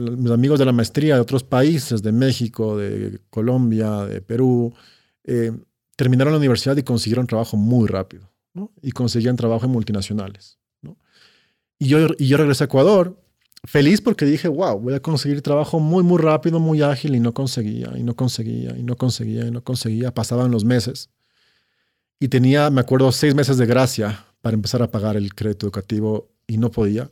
Mis amigos de la maestría de otros países, de México, de Colombia, de Perú, eh, terminaron la universidad y consiguieron trabajo muy rápido, ¿no? Y conseguían trabajo en multinacionales, ¿no? Y yo, y yo regresé a Ecuador feliz porque dije, wow, voy a conseguir trabajo muy, muy rápido, muy ágil y no conseguía, y no conseguía, y no conseguía, y no conseguía. Pasaban los meses. Y tenía, me acuerdo, seis meses de gracia para empezar a pagar el crédito educativo y no podía.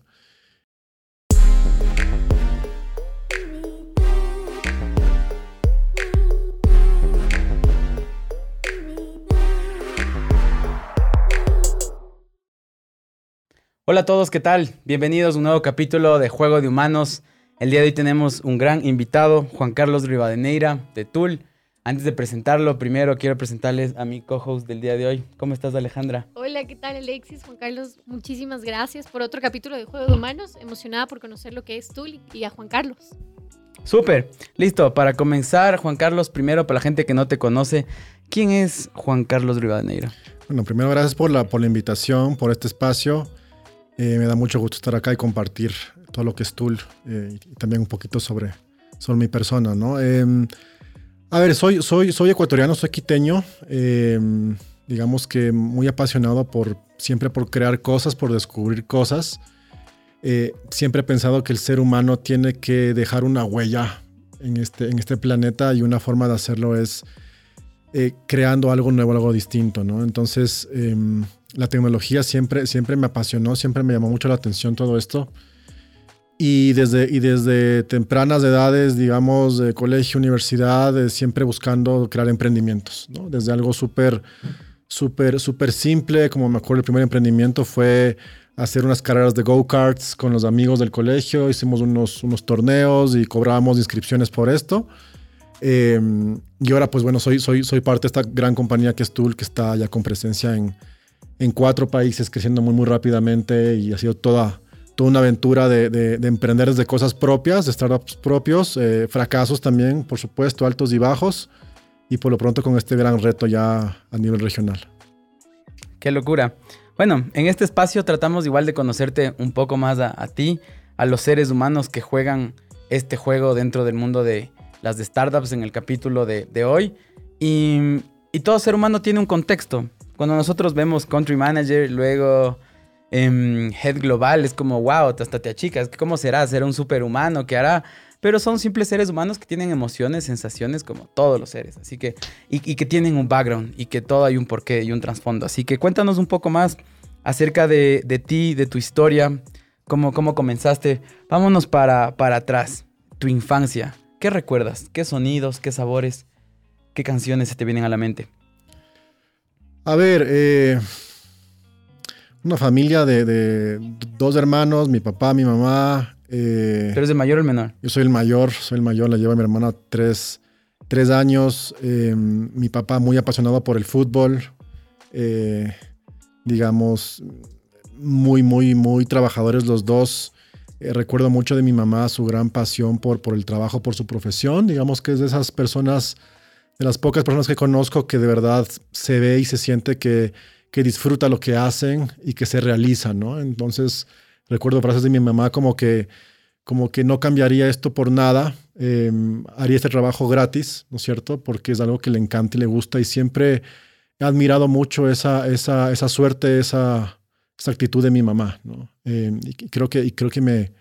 Hola a todos, ¿qué tal? Bienvenidos a un nuevo capítulo de Juego de Humanos. El día de hoy tenemos un gran invitado, Juan Carlos Rivadeneira, de TUL. Antes de presentarlo, primero quiero presentarles a mi co-host del día de hoy. ¿Cómo estás, Alejandra? Hola, ¿qué tal, Alexis? Juan Carlos, muchísimas gracias por otro capítulo de Juego de Humanos. Emocionada por conocer lo que es TUL y a Juan Carlos. Súper, listo. Para comenzar, Juan Carlos, primero, para la gente que no te conoce, ¿quién es Juan Carlos Rivadeneira? Bueno, primero, gracias por la, por la invitación, por este espacio. Eh, me da mucho gusto estar acá y compartir todo lo que es Tool eh, y también un poquito sobre, sobre mi persona, ¿no? Em, a ver, soy, soy, soy ecuatoriano, soy quiteño, em, digamos que muy apasionado por siempre por crear cosas, por descubrir cosas. Eh, siempre he pensado que el ser humano tiene que dejar una huella en este, en este planeta y una forma de hacerlo es creando algo nuevo, algo distinto, ¿no? Entonces, em, la tecnología siempre, siempre me apasionó, siempre me llamó mucho la atención todo esto. Y desde, y desde tempranas edades, digamos, de colegio, universidad, eh, siempre buscando crear emprendimientos, ¿no? Desde algo súper, súper, súper simple, como me acuerdo el primer emprendimiento fue hacer unas carreras de go-karts con los amigos del colegio, hicimos unos, unos torneos y cobrábamos inscripciones por esto. Em, y ahora, pues bueno, soy, soy, soy parte de esta gran compañía que es Tool, que está ya con presencia en, en cuatro países, creciendo muy, muy rápidamente y ha sido toda, toda una aventura de, de, emprender desde cosas propias, de startups propios, eh, fracasos también, por supuesto, altos y bajos, y por lo pronto con este gran reto ya a nivel regional. Qué locura. Bueno, en este espacio tratamos igual de conocerte un poco más a, ti, a los seres humanos que juegan este juego dentro del mundo de las de startups en el capítulo de, de hoy. Y, y todo ser humano tiene un contexto. Cuando nosotros vemos country manager, luego em, head global, es como, wow, hasta te achicas. ¿Cómo será? ¿Será un superhumano? ¿Qué hará? Pero son simples seres humanos que tienen emociones, sensaciones como todos los seres. Así que, y, que tienen un background y que todo hay un porqué y un trasfondo. Así que cuéntanos un poco más acerca de, ti, de tu historia, cómo, cómo comenzaste. Vámonos para, para atrás, tu infancia. ¿Qué recuerdas? ¿Qué sonidos, qué sabores, qué canciones se te vienen a la mente? A ver, eh, una familia de, dos hermanos, mi papá, mi mamá. Eh, ¿Pero eres el mayor o el menor? Yo soy el mayor, soy el mayor, la lleva mi hermana tres, tres años. Eh, mi papá muy apasionado por el fútbol. digamos, muy, muy, muy trabajadores los dos. recuerdo mucho de mi mamá, su gran pasión por, por el trabajo, por su profesión. Digamos que es de esas personas de las pocas personas que conozco que de verdad se ve y se siente que, que disfruta lo que hacen y que se realiza, ¿no? Entonces, recuerdo frases de mi mamá como que, como que no cambiaría esto por nada, em, haría este trabajo gratis, ¿no es cierto? Porque es algo que le encanta y le gusta y siempre he admirado mucho esa, esa, esa suerte, esa, esa actitud de mi mamá, ¿no? Em, y creo que, y creo que me,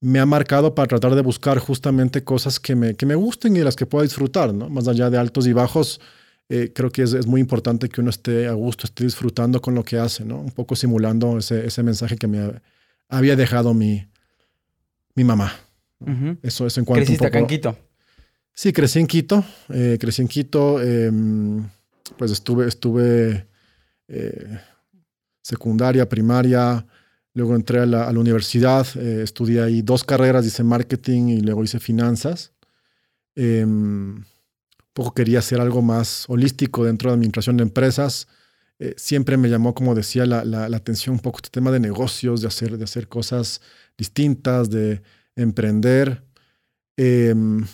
me ha marcado para tratar de buscar justamente cosas que me, que me gusten y de las que pueda disfrutar, ¿no? Más allá de altos y bajos, eh, creo que es, es, muy importante que uno esté a gusto, esté disfrutando con lo que hace, ¿no? Un poco simulando ese, ese mensaje que me había dejado mi, mi mamá. Eso, eso en cuanto ¿Creciste acá en Quito? Sí, crecí en Quito. Eh, crecí en Quito. Em, pues estuve, estuve eh, secundaria, primaria, Luego entré a la, universidad, eh, estudié ahí dos carreras, hice marketing y luego hice finanzas. Em, un poco quería hacer algo más holístico dentro de administración de empresas. Eh, siempre me llamó, como decía, la, la, atención un poco este tema de negocios, de hacer, de hacer cosas distintas, de emprender. Em,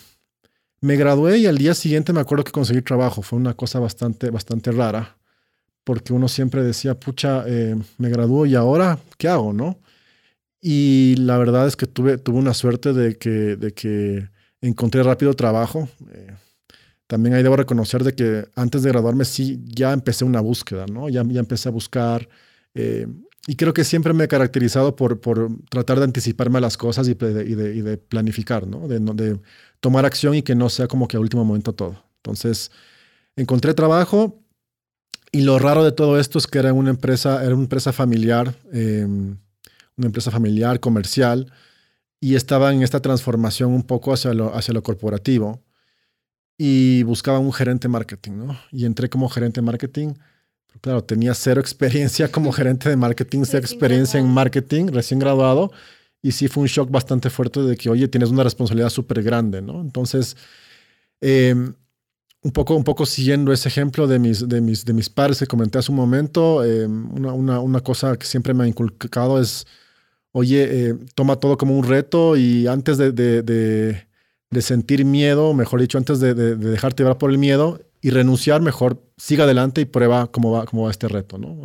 me gradué y al día siguiente me acuerdo que conseguí trabajo. Fue una cosa bastante, bastante rara porque uno siempre decía, pucha, eh, me gradúo y ahora, ¿qué hago, no? Y la verdad es que tuve, tuve una suerte de que, de que encontré rápido trabajo. Eh, también ahí debo reconocer de que antes de graduarme sí ya empecé una búsqueda, ¿no? Ya, ya empecé a buscar. Eh, y creo que siempre me he caracterizado por, por tratar de anticiparme a las cosas y de, y de, planificar, ¿no? De, de, tomar acción y que no sea como que a último momento todo. Entonces, encontré trabajo y lo raro de todo esto es que era una empresa, era una empresa familiar, eh, una empresa familiar, comercial, y estaba en esta transformación un poco hacia lo, hacia lo corporativo y buscaba un gerente marketing, ¿no? Y entré como gerente marketing. Claro, tenía cero experiencia como gerente de marketing, cero experiencia en marketing, recién graduado. Y sí fue un shock bastante fuerte de que, oye, tienes una responsabilidad súper grande, ¿no? Entonces, em, un, poco, un poco siguiendo ese ejemplo de mis, de mis, de mis padres que comenté hace un momento, em, una, una, una, cosa que siempre me ha inculcado es, oye, eh, toma todo como un reto y antes de, de, sentir miedo, mejor dicho, antes de, dejarte llevar por el miedo y renunciar, mejor siga adelante y prueba cómo va, cómo va este reto, ¿no?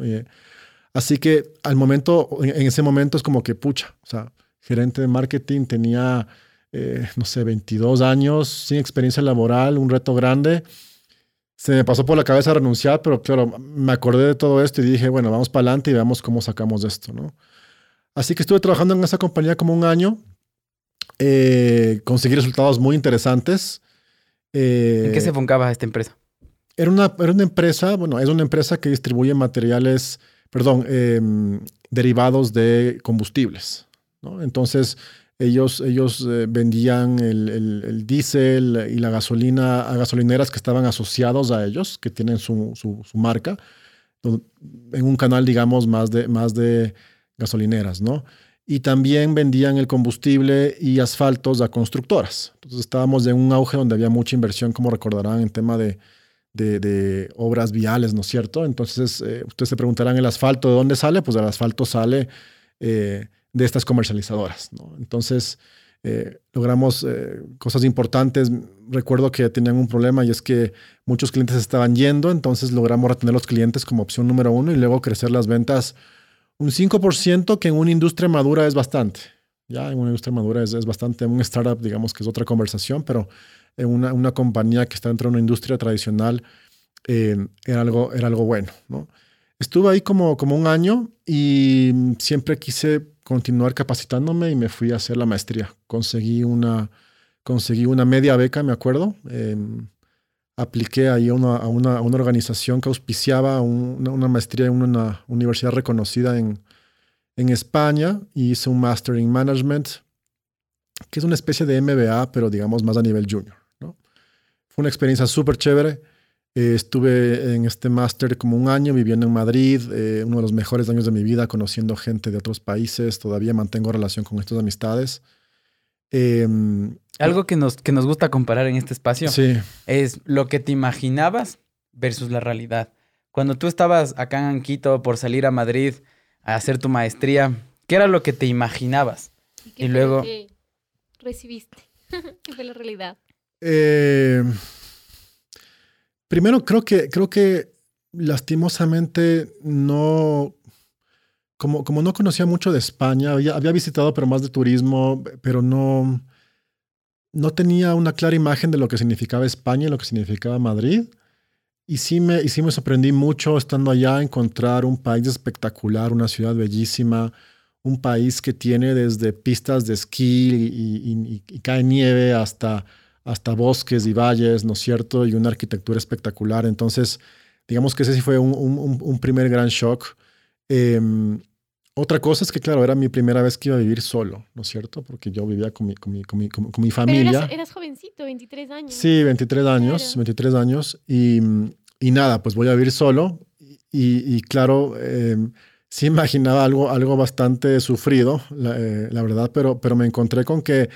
Así que al momento, en, ese momento es como que, pucha, o sea, gerente de marketing, tenía, eh, no sé, 22 años, sin experiencia laboral, un reto grande. Se me pasó por la cabeza renunciar, pero claro, me acordé de todo esto y dije, bueno, vamos para adelante y veamos cómo sacamos de esto, ¿no? Así que estuve trabajando en esa compañía como un año eh, conseguí resultados muy interesantes. ¿En qué se enfocaba esta empresa? Era una, era una empresa, bueno, es una empresa que distribuye materiales, perdón, em, derivados de combustibles. ¿no? Entonces, ellos, ellos eh, vendían el, el, diésel y la gasolina a gasolineras que estaban asociados a ellos, que tienen su, su, su, marca, en un canal, digamos, más de, más de gasolineras, ¿no? y también vendían el combustible y asfaltos a constructoras. Entonces estábamos en un auge donde había mucha inversión, como recordarán, en tema de, de, obras viales, ¿no es cierto? Entonces eh, ustedes se preguntarán, ¿el asfalto de dónde sale? Pues el asfalto sale eh, de estas comercializadoras, ¿no? Entonces eh, logramos cosas importantes. Recuerdo que tenían un problema y es que muchos clientes estaban yendo, entonces logramos retener los clientes como opción número uno y luego crecer las ventas un 5% que en una industria madura es bastante. Ya en una industria madura es, es bastante. En un startup, digamos que es otra conversación, pero en una, una compañía que está dentro de una industria tradicional eh, era, algo, era algo bueno. ¿no? Estuve ahí como, como un año y siempre quise continuar capacitándome y me fui a hacer la maestría. Conseguí una, conseguí una media beca, me acuerdo. Eh, apliqué ahí a una, a una, organización que auspiciaba una, maestría en una universidad reconocida en, en España y hice un Master in Management, que es una especie de MBA, pero digamos más a nivel junior. ¿no? Fue una experiencia súper chévere. Eh, estuve en este máster como un año viviendo en Madrid, eh, uno de los mejores años de mi vida, conociendo gente de otros países. Todavía mantengo relación con estas amistades. Eh, algo que nos, que nos gusta comparar en este espacio es lo que te imaginabas versus la realidad. Cuando tú estabas acá en Quito por salir a Madrid a hacer tu maestría, ¿qué era lo que te imaginabas? Y, luego... recibiste? ¿Qué fue la realidad? Eh, primero, creo que, creo que lastimosamente no... Como, como no conocía mucho de España, había visitado pero más de turismo, pero no no tenía una clara imagen de lo que significaba España y lo que significaba Madrid. Y sí me, y sí me sorprendí mucho estando allá encontrar un país espectacular, una ciudad bellísima, un país que tiene desde pistas de esquí y, cae nieve hasta, hasta bosques y valles, ¿no es cierto? Y una arquitectura espectacular. Entonces, digamos que ese sí fue un, primer gran shock. Em, otra cosa es que, claro, era mi primera vez que iba a vivir solo, ¿no es cierto? Porque yo vivía con mi, con mi, con mi, con mi familia. Pero eras, jovencito, 23 años. Sí, 23 años, 23 años. Y, y, nada, pues voy a vivir solo. Y, y claro, eh, sí imaginaba algo, algo bastante sufrido, la, eh, la, verdad, pero, pero me encontré con que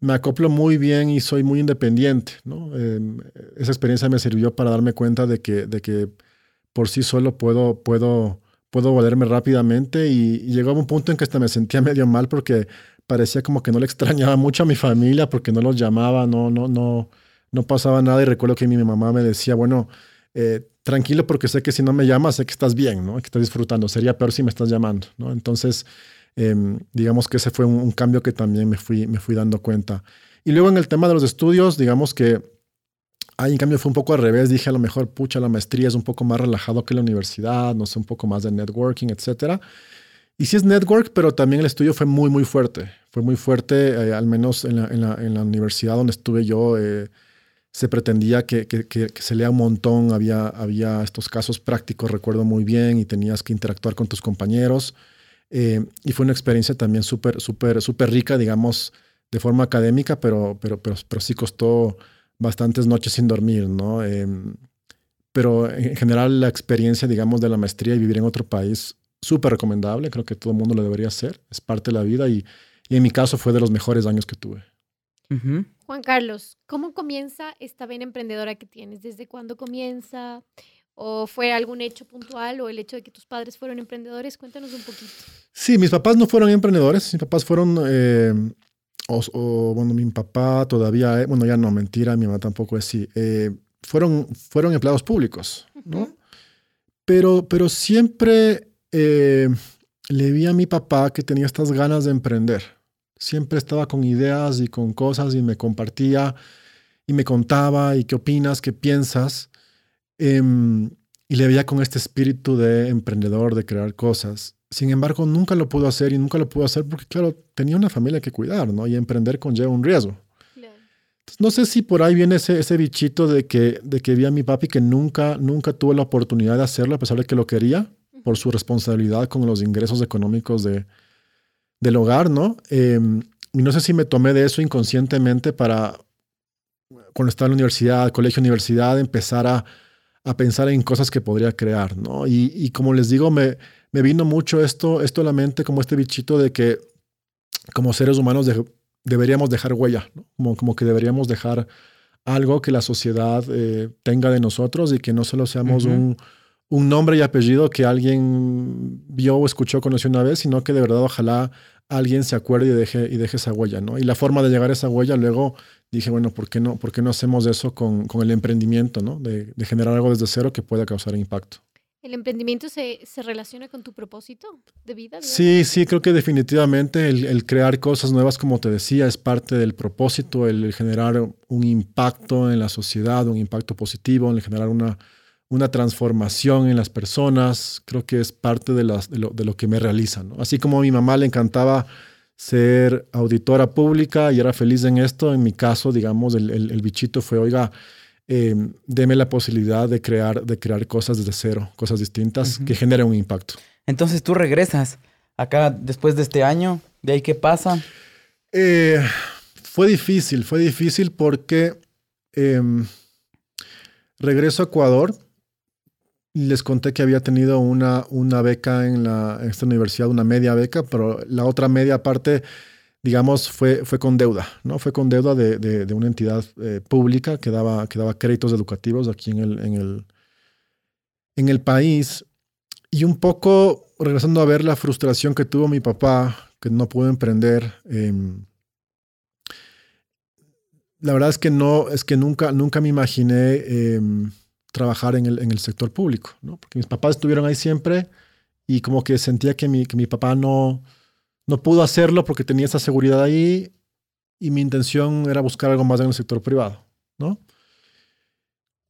me acoplo muy bien y soy muy independiente, ¿no? Eh, esa experiencia me sirvió para darme cuenta de que, de que por sí solo puedo, puedo puedo valerme rápidamente y, llegaba un punto en que hasta me sentía medio mal porque parecía como que no le extrañaba mucho a mi familia porque no los llamaba, no, no, no, no pasaba nada y recuerdo que mi mamá me decía, bueno, eh, tranquilo porque sé que si no me llamas sé que estás bien, ¿no? Que estás disfrutando. Sería peor si me estás llamando, ¿no? Entonces, Em, digamos que ese fue un, cambio que también me fui, me fui dando cuenta. Y luego en el tema de los estudios, digamos que ahí en cambio fue un poco al revés. Dije a lo mejor, pucha, la maestría es un poco más relajado que la universidad, no sé, un poco más de networking, etcétera. Y sí es network, pero también el estudio fue muy, muy fuerte. Fue muy fuerte, eh, al menos en la, en, la, en la, universidad donde estuve yo. Eh, se pretendía que, que, que, se lea un montón, había, había estos casos prácticos, recuerdo muy bien, y tenías que interactuar con tus compañeros. Eh, y fue una experiencia también súper, súper, súper rica, digamos, de forma académica, pero, pero, pero, pero sí costó bastantes noches sin dormir, ¿no? Em, pero en general la experiencia, digamos, de la maestría y vivir en otro país, súper recomendable, creo que todo el mundo lo debería hacer, es parte de la vida y, y en mi caso fue de los mejores años que tuve. Juan Carlos, ¿cómo comienza esta vena emprendedora que tienes? ¿Desde cuándo comienza? ¿O fue algún hecho puntual o el hecho de que tus padres fueron emprendedores? Cuéntanos un poquito. Sí, mis papás no fueron emprendedores, mis papás fueron, eh, o, bueno, mi papá todavía, bueno, ya no, mentira, mi mamá tampoco es así, eh, fueron, fueron empleados públicos, ¿no? pero, pero siempre eh, le vi a mi papá que tenía estas ganas de emprender. Siempre estaba con ideas y con cosas y me compartía y me contaba y qué opinas, qué piensas. Em, y le veía con este espíritu de emprendedor, de crear cosas. Sin embargo, nunca lo pudo hacer y nunca lo pudo hacer porque, claro, tenía una familia que cuidar, ¿no? Y emprender conlleva un riesgo. no sé si por ahí viene ese, ese bichito de que, de que vi a mi papi que nunca, nunca tuvo la oportunidad de hacerlo a pesar de que lo quería por su responsabilidad con los ingresos económicos de, del hogar, ¿no? Em, y no sé si me tomé de eso inconscientemente para, cuando estaba en la universidad, colegio, universidad, empezar a a pensar en cosas que podría crear, ¿no? Y, como les digo, me, me, vino mucho esto, esto a la mente, como este bichito de que como seres humanos deberíamos dejar huella, ¿no? como, como que deberíamos dejar algo que la sociedad eh, tenga de nosotros y que no solo seamos un, un, nombre y apellido que alguien vio o escuchó, conoció una vez, sino que de verdad ojalá alguien se acuerde y deje, y deje esa huella, ¿no? Y la forma de llegar a esa huella luego dije, bueno, ¿por qué no, por qué no hacemos eso con, con el emprendimiento, ¿no? De, de, generar algo desde cero que pueda causar impacto. ¿El emprendimiento se, se relaciona con tu propósito de vida? Sí, sí, creo que definitivamente el, el, crear cosas nuevas, como te decía, es parte del propósito, el, generar un impacto en la sociedad, un impacto positivo, el generar una, una transformación en las personas, creo que es parte de, las, de, lo, de lo que me realiza. ¿no? Así como a mi mamá le encantaba ser auditora pública y era feliz en esto. En mi caso, digamos, el, el, bichito fue, oiga, eh, deme la posibilidad de crear, de crear cosas desde cero, cosas distintas que generen un impacto. Entonces tú regresas acá después de este año, ¿de ahí qué pasa? Eh, fue difícil, fue difícil porque em, regreso a Ecuador les conté que había tenido una, una beca en, esta universidad, una media beca, pero la otra media parte, digamos, fue, fue con deuda, ¿no? Fue con deuda de, de, una entidad eh, pública que daba, que daba créditos educativos aquí en el, en, el, en el país. Y un poco regresando a ver la frustración que tuvo mi papá, que no pudo emprender. Em, la verdad es que no, es que nunca, nunca me imaginé em, trabajar en el, en el sector público, ¿no? Porque mis papás estuvieron ahí siempre y como que sentía que mi, que mi papá no, no pudo hacerlo porque tenía esa seguridad ahí y mi intención era buscar algo más en el sector privado, ¿no?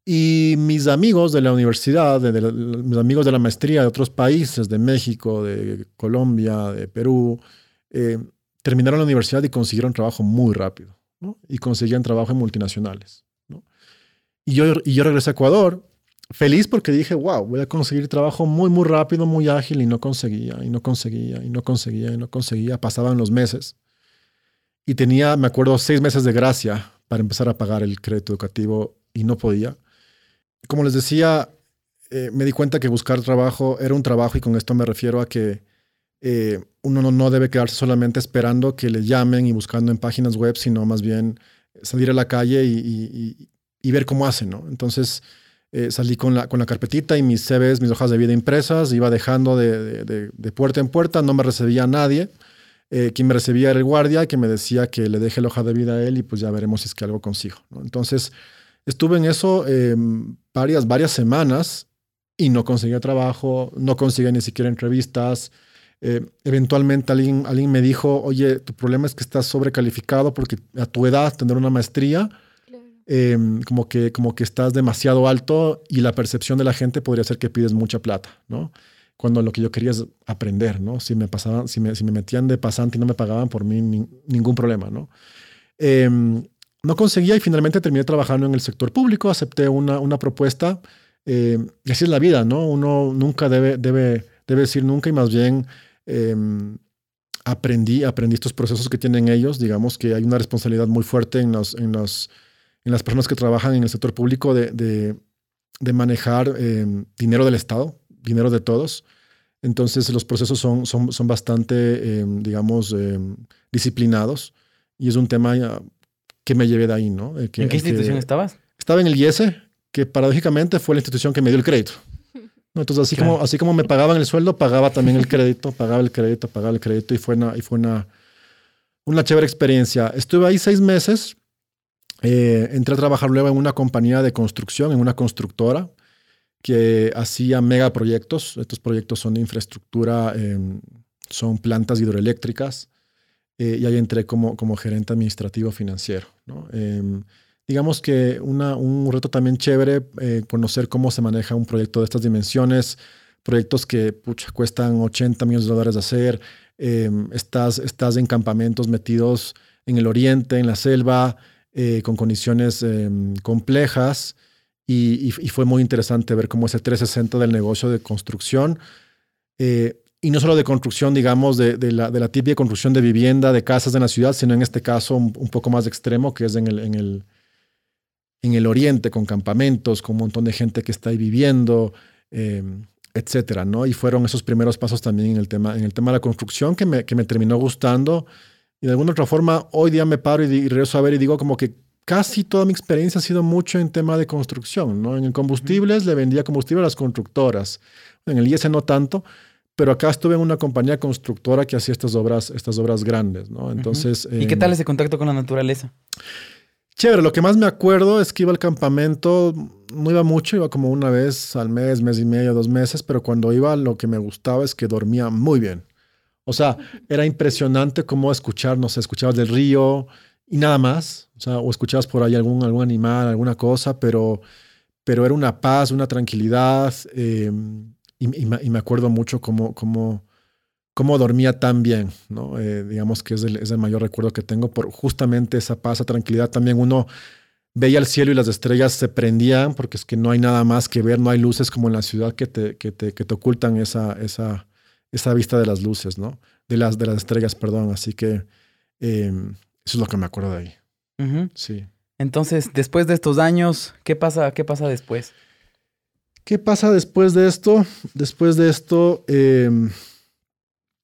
Y mis amigos de la universidad, de, mis amigos de la maestría de otros países, de México, de Colombia, de Perú, eh, terminaron la universidad y consiguieron trabajo muy rápido, ¿no? Y conseguían trabajo en multinacionales. Y yo, y yo regresé a Ecuador feliz porque dije, wow, voy a conseguir trabajo muy, muy rápido, muy ágil y no conseguía, y no conseguía, y no conseguía, y no conseguía. Pasaban los meses. Y tenía, me acuerdo, seis meses de gracia para empezar a pagar el crédito educativo y no podía. Como les decía, eh, me di cuenta que buscar trabajo era un trabajo y con esto me refiero a que eh, uno no, debe quedarse solamente esperando que le llamen y buscando en páginas web, sino más bien salir a la calle y ver cómo hacen, ¿no? Entonces eh, salí con la, con la carpetita y mis CVs, mis hojas de vida impresas, iba dejando de, de, puerta en puerta, no me recibía nadie. Eh, quien me recibía era el guardia que me decía que le deje la hoja de vida a él y pues ya veremos si es que algo consigo. ¿no? Entonces estuve en eso em, varias, varias semanas y no conseguía trabajo, no conseguía ni siquiera entrevistas. Eh, eventualmente alguien, alguien me dijo, oye, tu problema es que estás sobrecalificado porque a tu edad tener una maestría, em, como, que, como que estás demasiado alto y la percepción de la gente podría ser que pides mucha plata, ¿no? Cuando lo que yo quería es aprender, ¿no? Si me, pasaban, si me, si me metían de pasante y no me pagaban por mí, ningún problema, ¿no? Em, no conseguía y finalmente terminé trabajando en el sector público, acepté una, una propuesta. Eh, y así es la vida, ¿no? Uno nunca debe, debe, debe decir nunca y más bien em, aprendí, aprendí estos procesos que tienen ellos. Digamos que hay una responsabilidad muy fuerte en, los, en, los, en las personas que trabajan en el sector público de, de, de manejar em, dinero del Estado, dinero de todos. Entonces los procesos son, son, son bastante, digamos, disciplinados y es un tema que me llevé de ahí, ¿no? ¿En qué institución estabas? Estaba en el IESE, que paradójicamente fue la institución que me dio el crédito. Entonces, así, como, así como me pagaban el sueldo, pagaba también el crédito, pagaba el crédito, pagaba el crédito y fue una, y fue una, una chévere experiencia. Estuve ahí seis meses. Eh, entré a trabajar luego en una compañía de construcción, en una constructora que hacía megaproyectos. Estos proyectos son de infraestructura, em, son plantas hidroeléctricas. Eh, y ahí entré como, como gerente administrativo financiero. ¿no? Em, digamos que una, un reto también chévere, eh, conocer cómo se maneja un proyecto de estas dimensiones, proyectos que pucha, cuestan 80 millones de dólares de hacer, em, estás, estás en campamentos metidos en el oriente, en la selva, eh, con condiciones em, complejas, y, fue muy interesante ver cómo ese 360 del negocio de construcción y no solo de construcción, digamos, de, de, la, de, típica construcción de vivienda, de casas en la ciudad, sino en este caso un, poco más extremo, que es en el, en, el, en el oriente, con campamentos, con un montón de gente que está ahí viviendo, eh, etcétera, ¿no? Y fueron esos primeros pasos también en el tema, en el tema de la construcción que me, que me terminó gustando. Y de alguna otra forma, hoy día me paro y, y regreso a ver y digo como que casi toda mi experiencia ha sido mucho en tema de construcción, ¿no? En el combustibles le vendía combustible a las constructoras. En el IS no tanto, pero acá estuve en una compañía constructora que hacía estas obras, estas obras grandes, ¿no? Entonces... ¿Y qué tal ese contacto con la naturaleza? Chévere, lo que más me acuerdo es que iba al campamento, no iba mucho, iba como una vez al mes, mes y medio, dos meses, pero cuando iba lo que me gustaba es que dormía muy bien. O sea, era impresionante cómo escuchar, no sé, escuchabas del río y nada más, o sea, o escuchabas por ahí algún, algún animal, alguna cosa, pero, pero era una paz, una tranquilidad. Eh, y, me acuerdo mucho cómo, cómo, cómo dormía tan bien, ¿no? Eh, digamos que es el, es el, mayor recuerdo que tengo por justamente esa paz, esa tranquilidad. También uno veía el cielo y las estrellas se prendían porque es que no hay nada más que ver, no hay luces como en la ciudad que te, que te, que te ocultan esa, esa, esa vista de las luces, ¿no? De las, de las estrellas, perdón. Así que em, eso es lo que me acuerdo de ahí. Sí. Entonces, después de estos años, ¿qué pasa, qué pasa después? ¿Qué pasa después de esto? Después de esto, em,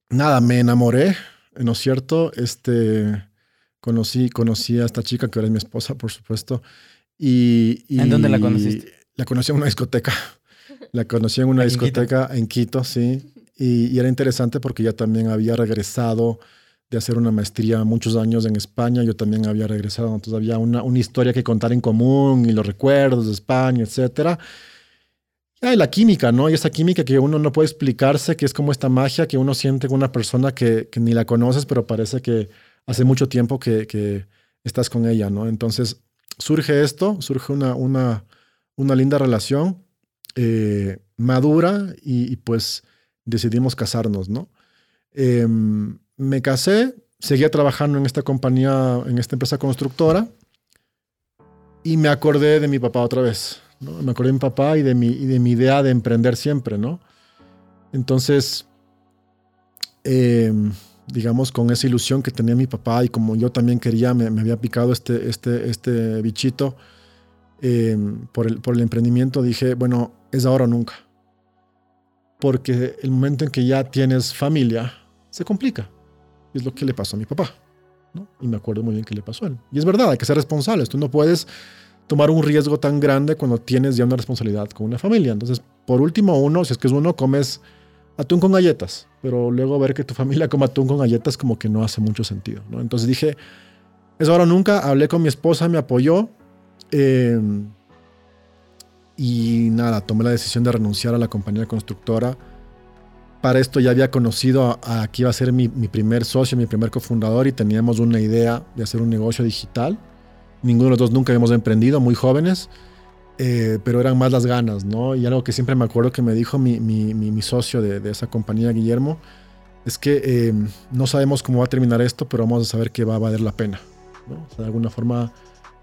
nada, me enamoré, ¿no es cierto? Este, conocí, conocí a esta chica que ahora es mi esposa, por supuesto. Y, ¿En dónde la conociste? La conocí en una discoteca. La conocí en una discoteca en Quito, sí. Y, era interesante porque ella también había regresado de hacer una maestría muchos años en España. Yo también había regresado, entonces había una, una historia que contar en común y los recuerdos de España, etcétera. Ah, la química, ¿no? Y esa química que uno no puede explicarse, que es como esta magia que uno siente con una persona que, ni la conoces, pero parece que hace mucho tiempo que, estás con ella, ¿no? Entonces surge esto, surge una, una, una linda relación eh, madura y, pues decidimos casarnos, ¿no? Em, me casé, seguía trabajando en esta compañía, en esta empresa constructora y me acordé de mi papá otra vez. Me acordé de mi papá y de mi, de mi idea de emprender siempre, ¿no? Entonces, em, digamos, con esa ilusión que tenía mi papá y como yo también quería, me, había picado este, este, este bichito em, por, el, por el emprendimiento, dije, bueno, es ahora o nunca. Porque el momento en que ya tienes familia, se complica. Es lo que le pasó a mi papá. ¿no? Y me acuerdo muy bien que le pasó a él. Y es verdad, hay que ser responsables. Tú no puedes tomar un riesgo tan grande cuando tienes ya una responsabilidad con una familia. Entonces, por último, uno, si es que es uno, comes atún con galletas, pero luego ver que tu familia come atún con galletas como que no hace mucho sentido. ¿no? Entonces dije, es ahora nunca, hablé con mi esposa, me apoyó em, y nada, tomé la decisión de renunciar a la compañía constructora para esto ya había conocido a, a que iba a ser mi, mi, primer socio, mi primer cofundador y teníamos una idea de hacer un negocio digital. Ninguno de los dos nunca habíamos emprendido, muy jóvenes, eh, pero eran más las ganas, ¿no? Y algo que siempre me acuerdo que me dijo mi, mi, mi socio de, de, esa compañía, Guillermo, es que eh, no sabemos cómo va a terminar esto, pero vamos a saber que va a valer la pena. ¿no? O sea, de alguna forma,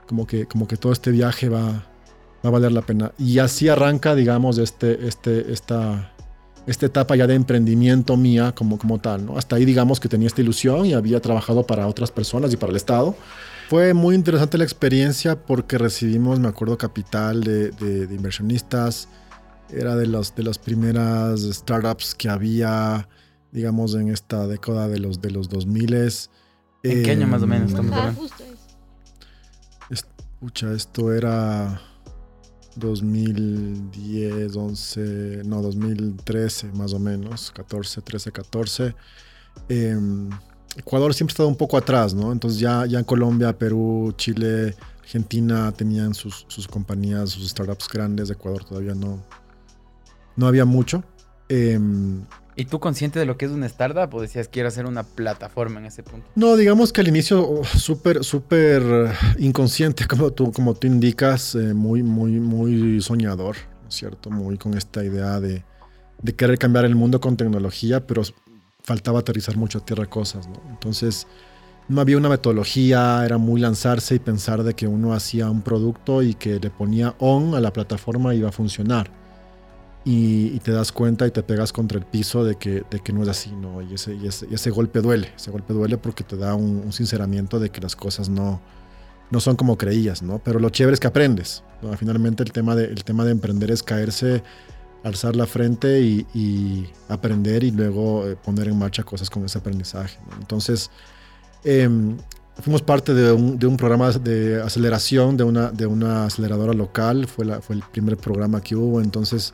como que, como que todo este viaje va, va a valer la pena. Y así arranca, digamos, este, este, esta, esta etapa ya de emprendimiento mía como, como tal. ¿no? Hasta ahí digamos que tenía esta ilusión y había trabajado para otras personas y para el Estado. Fue muy interesante la experiencia porque recibimos, me acuerdo, capital de, de, de inversionistas. Era de, los, de las primeras startups que había, digamos, en esta década de los, de los 2000. ¿En eh, qué año más o menos estamos Ah, hablando? esto era 2010, 11, no, 2013 más o menos, 14, 13, 14. Eh, Ecuador siempre ha estado un poco atrás, ¿no? Entonces ya, ya en Colombia, Perú, Chile, Argentina tenían sus, sus compañías, sus startups grandes. Ecuador todavía no, no había mucho. Eh, ¿Y tú consciente de lo que es una startup o decías quiero hacer una plataforma en ese punto? No, digamos que al inicio oh, súper, súper inconsciente, como tú, como tú indicas, eh, muy, muy, muy soñador, ¿no es cierto? Muy con esta idea de, de, querer cambiar el mundo con tecnología, pero faltaba aterrizar mucho a tierra cosas, ¿no? Entonces, no había una metodología, era muy lanzarse y pensar de que uno hacía un producto y que le ponía on a la plataforma y iba a funcionar. Y, te das cuenta y te pegas contra el piso de que, de que no es así, ¿no? Y ese, y, ese, y ese golpe duele, ese golpe duele porque te da un, sinceramiento de que las cosas no, no son como creías, ¿no? Pero lo chévere es que aprendes. Finalmente el tema de, el tema de emprender es caerse, alzar la frente y, aprender y luego eh, poner en marcha cosas con ese aprendizaje. Entonces, eh, fuimos parte de un, de un, programa de aceleración de una, de una aceleradora local, fue, la, fue el primer programa que hubo, entonces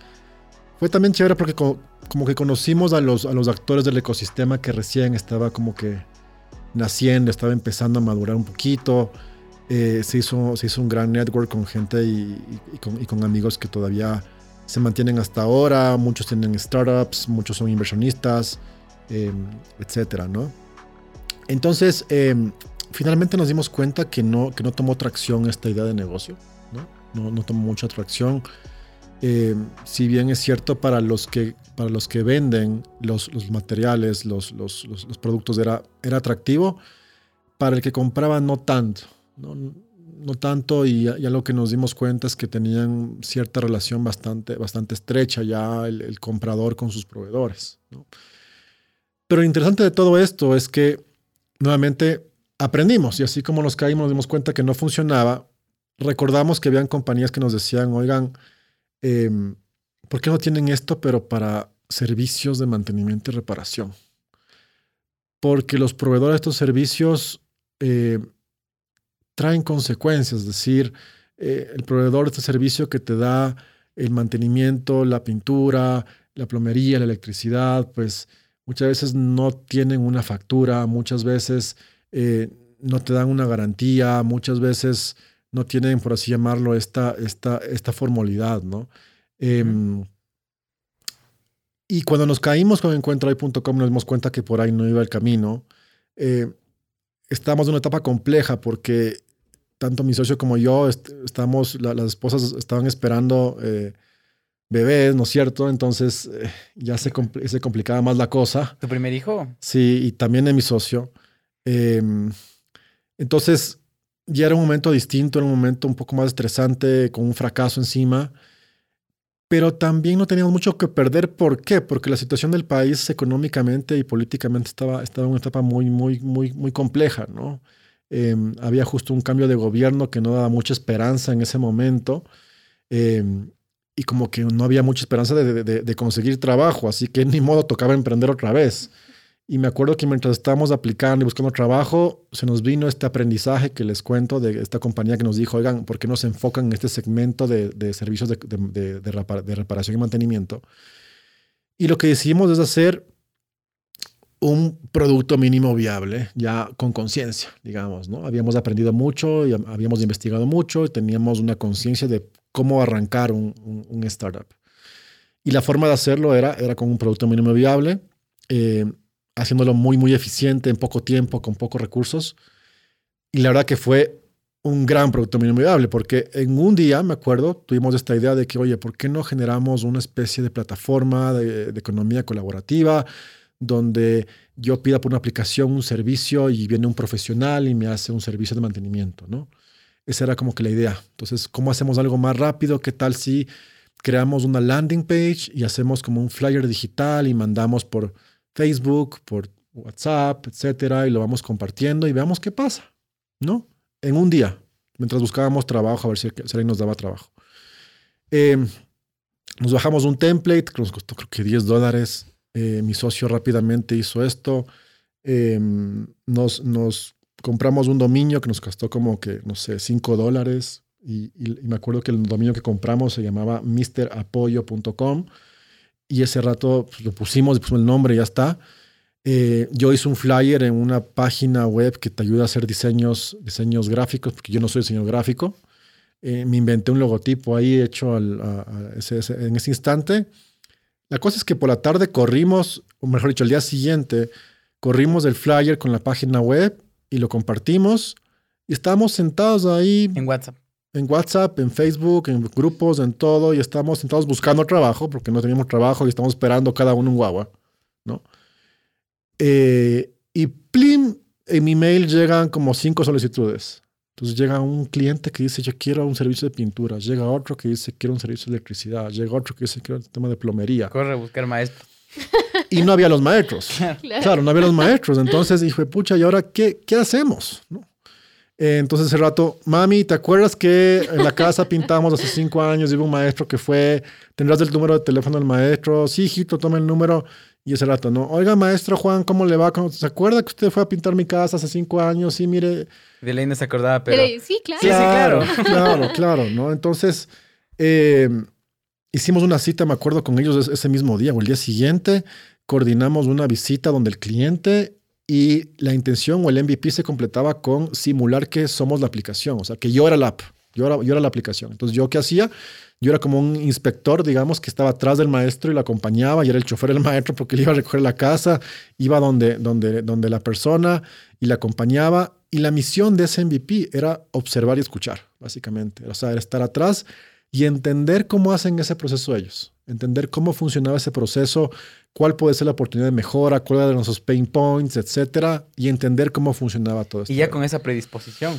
fue también chévere porque como, como, que conocimos a los, a los actores del ecosistema que recién estaba como que naciendo, estaba empezando a madurar un poquito. Eh, se, hizo, se hizo un gran network con gente y, y, con, y, con, amigos que todavía se mantienen hasta ahora. Muchos tienen startups, muchos son inversionistas, eh, etcétera, ¿no? Entonces, eh, finalmente nos dimos cuenta que no, que no tomó tracción esta idea de negocio, ¿no? No, no tomó mucha tracción. Eh, si bien es cierto para los que, para los que venden los, materiales, los, los, productos era, era atractivo, para el que compraba no tanto, no, no tanto y ya, lo que nos dimos cuenta es que tenían cierta relación bastante, bastante estrecha ya el, el comprador con sus proveedores. ¿no? Pero lo interesante de todo esto es que nuevamente aprendimos y así como nos caímos nos dimos cuenta que no funcionaba, recordamos que habían compañías que nos decían, oigan, eh, ¿por qué no tienen esto, pero para servicios de mantenimiento y reparación? Porque los proveedores de estos servicios eh, traen consecuencias, es decir, eh, el proveedor de este servicio que te da el mantenimiento, la pintura, la plomería, la electricidad, pues muchas veces no tienen una factura, muchas veces eh, no te dan una garantía, muchas veces no tienen, por así llamarlo, esta, esta, esta formalidad, ¿no? Eh, y cuando nos caímos con encuentrohoy.com nos dimos cuenta que por ahí no iba el camino. Eh, estábamos en una etapa compleja porque tanto mi socio como yo est estamos, la, las esposas estaban esperando eh, bebés, ¿no es cierto? Entonces eh, ya se, compl se, complicaba más la cosa. ¿Tu primer hijo? Sí, y también de mi socio. Em, entonces ya era un momento distinto, era un momento un poco más estresante, con un fracaso encima, pero también no teníamos mucho que perder. ¿Por qué? Porque la situación del país económicamente y políticamente estaba, estaba en una etapa muy, muy, muy, muy compleja, ¿no? Eh, había justo un cambio de gobierno que no daba mucha esperanza en ese momento. Eh, y como que no había mucha esperanza de, conseguir trabajo, así que ni modo tocaba emprender otra vez. Y me acuerdo que mientras estábamos aplicando y buscando trabajo, se nos vino este aprendizaje que les cuento de esta compañía que nos dijo, oigan, ¿por qué no se enfocan en este segmento de, de servicios de, de, de, reparación y mantenimiento? Y lo que decidimos es hacer un producto mínimo viable, ya con conciencia, digamos, ¿no? Habíamos aprendido mucho y habíamos investigado mucho y teníamos una conciencia de cómo arrancar un, un, un startup. Y la forma de hacerlo era, era con un producto mínimo viable, eh, haciéndolo muy, muy eficiente, en poco tiempo, con pocos recursos. Y la verdad que fue un gran producto mínimo viable, porque en un día, me acuerdo, tuvimos esta idea de que, oye, ¿por qué no generamos una especie de plataforma de, economía colaborativa donde yo pida por una aplicación un servicio y viene un profesional y me hace un servicio de mantenimiento, ¿no? Esa era como que la idea. Entonces, ¿cómo hacemos algo más rápido? ¿Qué tal si creamos una landing page y hacemos como un flyer digital y mandamos por Facebook, por WhatsApp, etcétera, y lo vamos compartiendo y veamos qué pasa, ¿no? En un día, mientras buscábamos trabajo, a ver si, si nos daba trabajo. Eh, nos bajamos un template que nos costó creo que 10 dólares. Eh, mi socio rápidamente hizo esto. Eh, nos, compramos un dominio que nos costó como que, no sé, 5 dólares. Y, y, me acuerdo que el dominio que compramos se llamaba mrapoyo.com. Y ese rato pues, lo pusimos, pusimos el nombre ya está. Eh, yo hice un flyer en una página web que te ayuda a hacer diseños, diseños gráficos, porque yo no soy diseñador gráfico. Eh, me inventé un logotipo ahí hecho en ese instante. La cosa es que por la tarde corrimos, o mejor dicho, el día siguiente, corrimos el flyer con la página web y lo compartimos. Y estábamos sentados ahí. En WhatsApp. En WhatsApp, en Facebook, en grupos, en todo. Y estábamos sentados buscando trabajo, porque no teníamos trabajo y estábamos esperando cada uno un guagua, ¿no? Eh, y plim, en mi mail llegan como cinco solicitudes. Entonces llega un cliente que dice, yo quiero un servicio de pintura. Llega otro que dice, quiero un servicio de electricidad. Llega otro que dice, quiero un tema de plomería. Corre a buscar maestro. Y no había los maestros. claro. claro. no había los maestros. Entonces dije, pucha, ¿y ahora qué, qué hacemos? ¿No? Eh, entonces ese rato, mami, ¿te acuerdas que en la casa pintamos hace cinco años? Y hubo un maestro que fue, ¿tendrás el número de teléfono del maestro? Sí, hijito, toma el número. Y ese rato, ¿no? Oiga, maestro Juan, ¿cómo le va? ¿Se acuerda que usted fue a pintar mi casa hace cinco años? Sí, mire. De ley no se acordaba, pero. Sí, claro. Sí, sí, claro. Claro, claro, ¿no? Entonces, eh, hicimos una cita, me acuerdo, con ellos ese mismo día o el día siguiente. Coordinamos una visita donde el cliente y la intención o el MVP se completaba con simular que somos la aplicación, o sea, que yo era la app, yo era, yo era la aplicación. Entonces, ¿yo qué hacía? Yo era como un inspector, digamos, que estaba atrás del maestro y lo acompañaba y era el chofer del maestro porque él iba a recoger la casa, iba donde, donde, donde la persona y la acompañaba. Y la misión de ese MVP era observar y escuchar, básicamente. O sea, era estar atrás y entender cómo hacen ese proceso ellos, entender cómo funcionaba ese proceso, cuál puede ser la oportunidad de mejora, cuáles eran nuestros pain points, etcétera, y entender cómo funcionaba todo esto. Y ya con esa predisposición.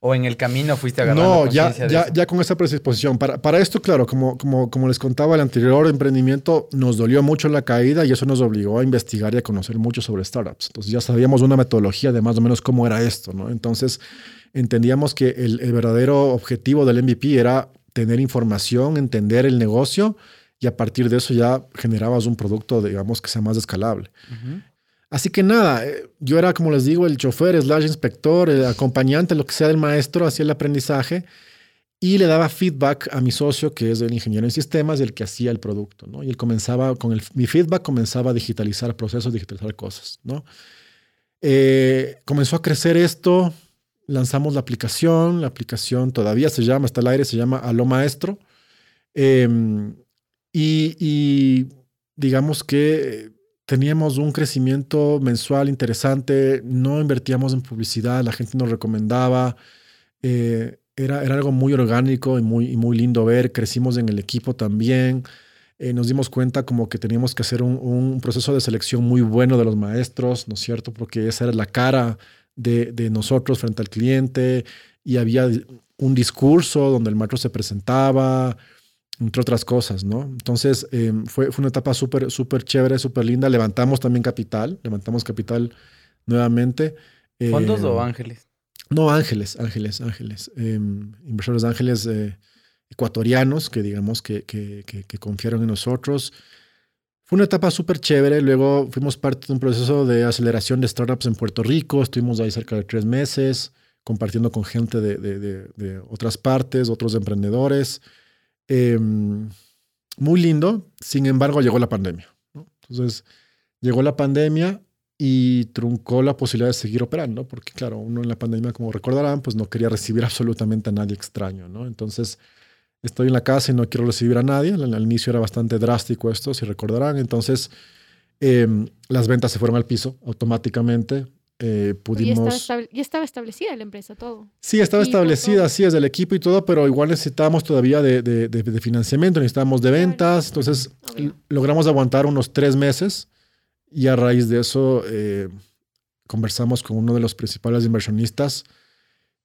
¿O en el camino fuiste agarrando No, ya, ya, ya con esa predisposición. Para, para esto, claro, como, como, como les contaba, el anterior emprendimiento nos dolió mucho la caída y eso nos obligó a investigar y a conocer mucho sobre startups. Entonces ya sabíamos una metodología de más o menos cómo era esto, ¿no? Entonces entendíamos que el, el verdadero objetivo del MVP era tener información, entender el negocio y a partir de eso ya generabas un producto, digamos, que sea más escalable. Uh -huh. Así que nada, yo era, como les digo, el chofer, slash inspector, el acompañante, lo que sea del maestro, hacía el aprendizaje y le daba feedback a mi socio, que es el ingeniero en sistemas, el que hacía el producto, ¿no? Y él comenzaba, con el, mi feedback comenzaba a digitalizar procesos, digitalizar cosas, ¿no? Eh, comenzó a crecer esto, lanzamos la aplicación, la aplicación todavía se llama, está al aire, se llama Aló Maestro. Eh, y, digamos que teníamos un crecimiento mensual interesante, no invertíamos en publicidad, la gente nos recomendaba, eh, era, era, algo muy orgánico y muy, muy lindo ver, crecimos en el equipo también, eh, nos dimos cuenta como que teníamos que hacer un, un, proceso de selección muy bueno de los maestros, ¿no es cierto? Porque esa era la cara de, de nosotros frente al cliente y había un discurso donde el maestro se presentaba, entre otras cosas, ¿no? Entonces, eh, fue, fue, una etapa súper, súper chévere, súper linda. Levantamos también capital, levantamos capital nuevamente. ¿Fondos eh, o ángeles? No, ángeles, ángeles, ángeles. Eh, inversores ángeles ecuatorianos que, digamos, que, que, que, confiaron en nosotros. Fue una etapa súper chévere. Luego fuimos parte de un proceso de aceleración de startups en Puerto Rico. Estuvimos ahí cerca de tres meses compartiendo con gente de, de, de, de otras partes, otros emprendedores. Eh, muy lindo, sin embargo llegó la pandemia. Entonces llegó la pandemia y truncó la posibilidad de seguir operando, porque claro, uno en la pandemia, como recordarán, pues no quería recibir absolutamente a nadie extraño, ¿no? Entonces estoy en la casa y no quiero recibir a nadie. Al, al inicio era bastante drástico esto, si recordarán. Entonces, em, las ventas se fueron al piso automáticamente. Eh, pudimos... Ya estaba, establecida la empresa, todo. Sí, estaba establecida, sí, es del equipo y todo, pero igual necesitábamos todavía de, de, de, financiamiento, necesitábamos de ventas. Entonces, logramos aguantar unos tres meses y a raíz de eso eh, conversamos con uno de los principales inversionistas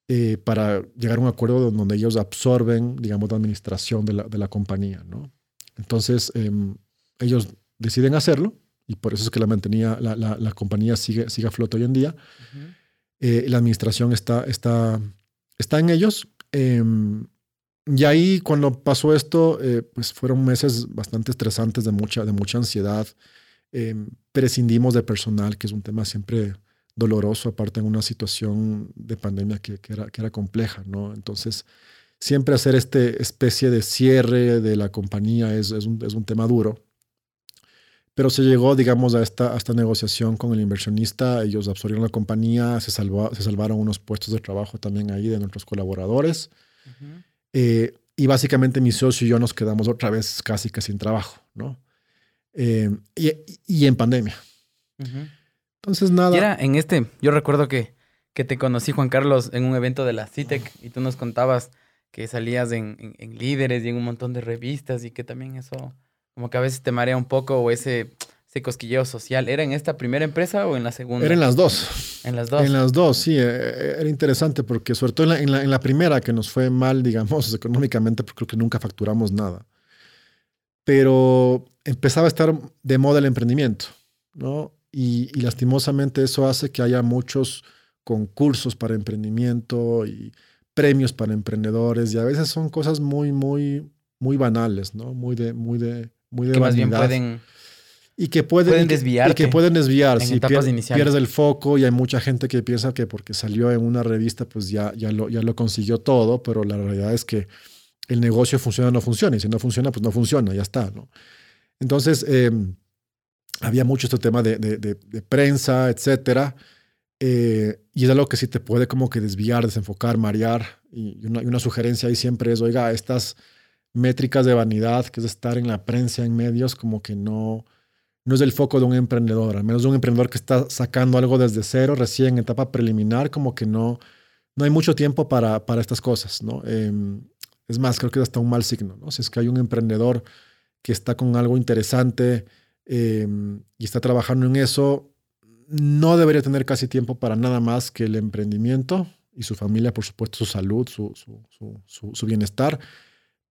eh, para llegar a un acuerdo donde ellos absorben, digamos, la administración de la, de la compañía, ¿no? Entonces, em, ellos deciden hacerlo y por eso es que la mantenía, la, la, la compañía sigue, sigue a flote hoy en día. Eh, la administración está, está, está en ellos. Em, y ahí cuando pasó esto, eh, pues fueron meses bastante estresantes de mucha, de mucha ansiedad. Em, prescindimos de personal, que es un tema siempre doloroso, aparte en una situación de pandemia que, que, era, que era compleja, ¿no? Entonces, siempre hacer este especie de cierre de la compañía es, es, un, es un tema duro. Pero se llegó, digamos, a esta, a esta negociación con el inversionista. Ellos absorbieron la compañía, se, salvó, se salvaron unos puestos de trabajo también ahí de nuestros colaboradores. eh, y básicamente mi socio y yo nos quedamos otra vez casi que sin trabajo, ¿no? Eh, y, y, en pandemia. Entonces, nada. Y era en este, yo recuerdo que, que te conocí, Juan Carlos, en un evento de la CITEC y tú nos contabas que salías en, en, en líderes y en un montón de revistas y que también eso como que a veces te marea un poco o ese, ese cosquilleo social. ¿Era en esta primera empresa o en la segunda? Era en las dos. En las dos. En las dos, sí. Eh, era interesante porque sobre todo en la, en la, en la primera que nos fue mal, digamos, económicamente, porque creo que nunca facturamos nada. Pero empezaba a estar de moda el emprendimiento, ¿no? Y, y, lastimosamente eso hace que haya muchos concursos para emprendimiento y premios para emprendedores y a veces son cosas muy, muy, muy banales, ¿no? Muy de, muy de, muy de que más bien pueden y que pueden, pueden desviar y que pueden desviar. Si pier, pierdes el foco y hay mucha gente que piensa que porque salió en una revista pues ya, ya, lo, ya lo consiguió todo pero la realidad es que el negocio funciona o no funciona y si no funciona pues no funciona ya está no entonces eh, había mucho este tema de, de, de, de prensa etcétera eh, y es algo que sí te puede como que desviar desenfocar marear y una, y una sugerencia ahí siempre es oiga estas métricas de vanidad, que es estar en la prensa, en medios, como que no, no es el foco de un emprendedor, al menos de un emprendedor que está sacando algo desde cero, recién en etapa preliminar, como que no, no hay mucho tiempo para, para estas cosas, ¿no? Eh, es más, creo que es hasta un mal signo, ¿no? Si es que hay un emprendedor que está con algo interesante eh, y está trabajando en eso, no debería tener casi tiempo para nada más que el emprendimiento y su familia, por supuesto, su salud, su, su bienestar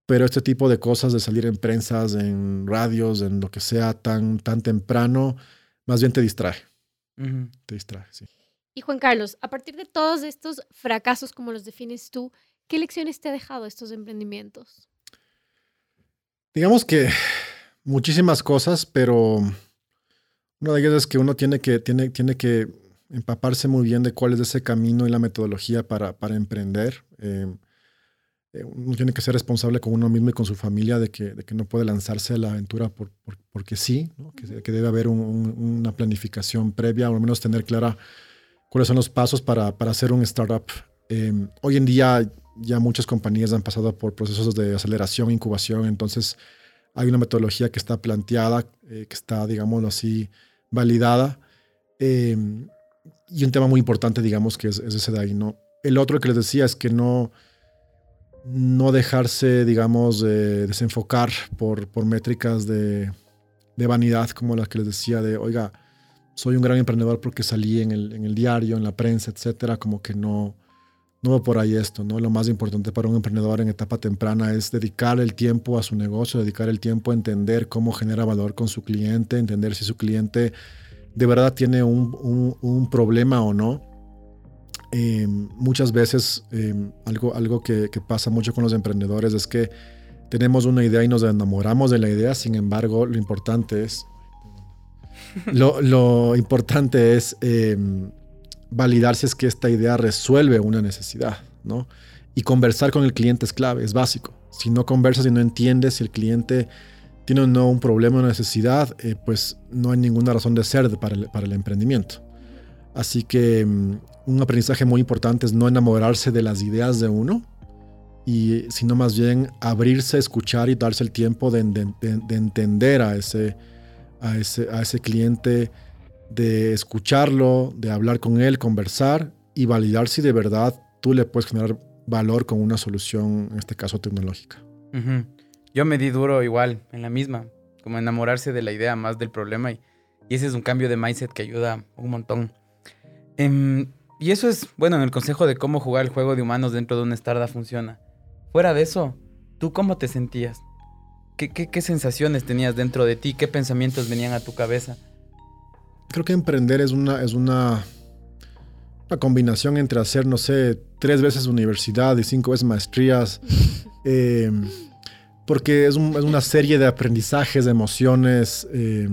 pero este tipo de cosas de salir en prensas, en radios, en lo que sea tan, tan temprano, más bien te distrae. Uh -huh. Te distrae, sí. Y Juan Carlos, a partir de todos estos fracasos, como los defines tú, ¿qué lecciones te ha dejado estos emprendimientos? Digamos que muchísimas cosas, pero una de ellas es que uno tiene que, tiene, tiene que empaparse muy bien de cuál es ese camino y la metodología para, para emprender. Eh, eh, uno tiene que ser responsable con uno mismo y con su familia de que, de que no puede lanzarse a la aventura por, por, porque sí, ¿no? que, que, debe haber un, un, una planificación previa, o al menos tener clara cuáles son los pasos para, para hacer un startup. Eh, hoy en día ya muchas compañías han pasado por procesos de aceleración, incubación, entonces hay una metodología que está planteada, eh, que está, digámoslo así, validada. Eh, y un tema muy importante, digamos, que es, es ese de ahí, ¿no? El otro que les decía es que no no dejarse, digamos, de desenfocar por, por métricas de, de, vanidad como las que les decía de, oiga, soy un gran emprendedor porque salí en el, en el diario, en la prensa, etcétera, como que no, no va por ahí esto, ¿no? Lo más importante para un emprendedor en etapa temprana es dedicar el tiempo a su negocio, dedicar el tiempo a entender cómo genera valor con su cliente, entender si su cliente de verdad tiene un, un problema o no eh, muchas veces eh, algo, algo que, que, pasa mucho con los emprendedores es que tenemos una idea y nos enamoramos de la idea, sin embargo lo importante es, lo, lo importante es eh, validar si es que esta idea resuelve una necesidad, ¿no? Y conversar con el cliente es clave, es básico. Si no conversas y no entiendes si el cliente tiene o no un problema o necesidad, eh, pues no hay ninguna razón de ser para el, para el emprendimiento. Así que un aprendizaje muy importante es no enamorarse de las ideas de uno, y sino más bien abrirse, escuchar y darse el tiempo de, entender a ese, a, ese, a ese cliente, de escucharlo, de hablar con él, conversar y validar si de verdad tú le puedes generar valor con una solución, en este caso tecnológica. Yo me di duro igual, en la misma, como enamorarse de la idea más del problema y, ese es un cambio de mindset que ayuda un montón. Em, y eso es, bueno, en el consejo de cómo jugar el juego de humanos dentro de una startup funciona. Fuera de eso, ¿tú cómo te sentías? ¿Qué, qué, sensaciones tenías dentro de ti? ¿Qué pensamientos venían a tu cabeza? Creo que emprender es una, es una, una combinación entre hacer, no sé, tres veces universidad y cinco veces maestrías. Eh, porque es, una serie de aprendizajes, de emociones. Eh,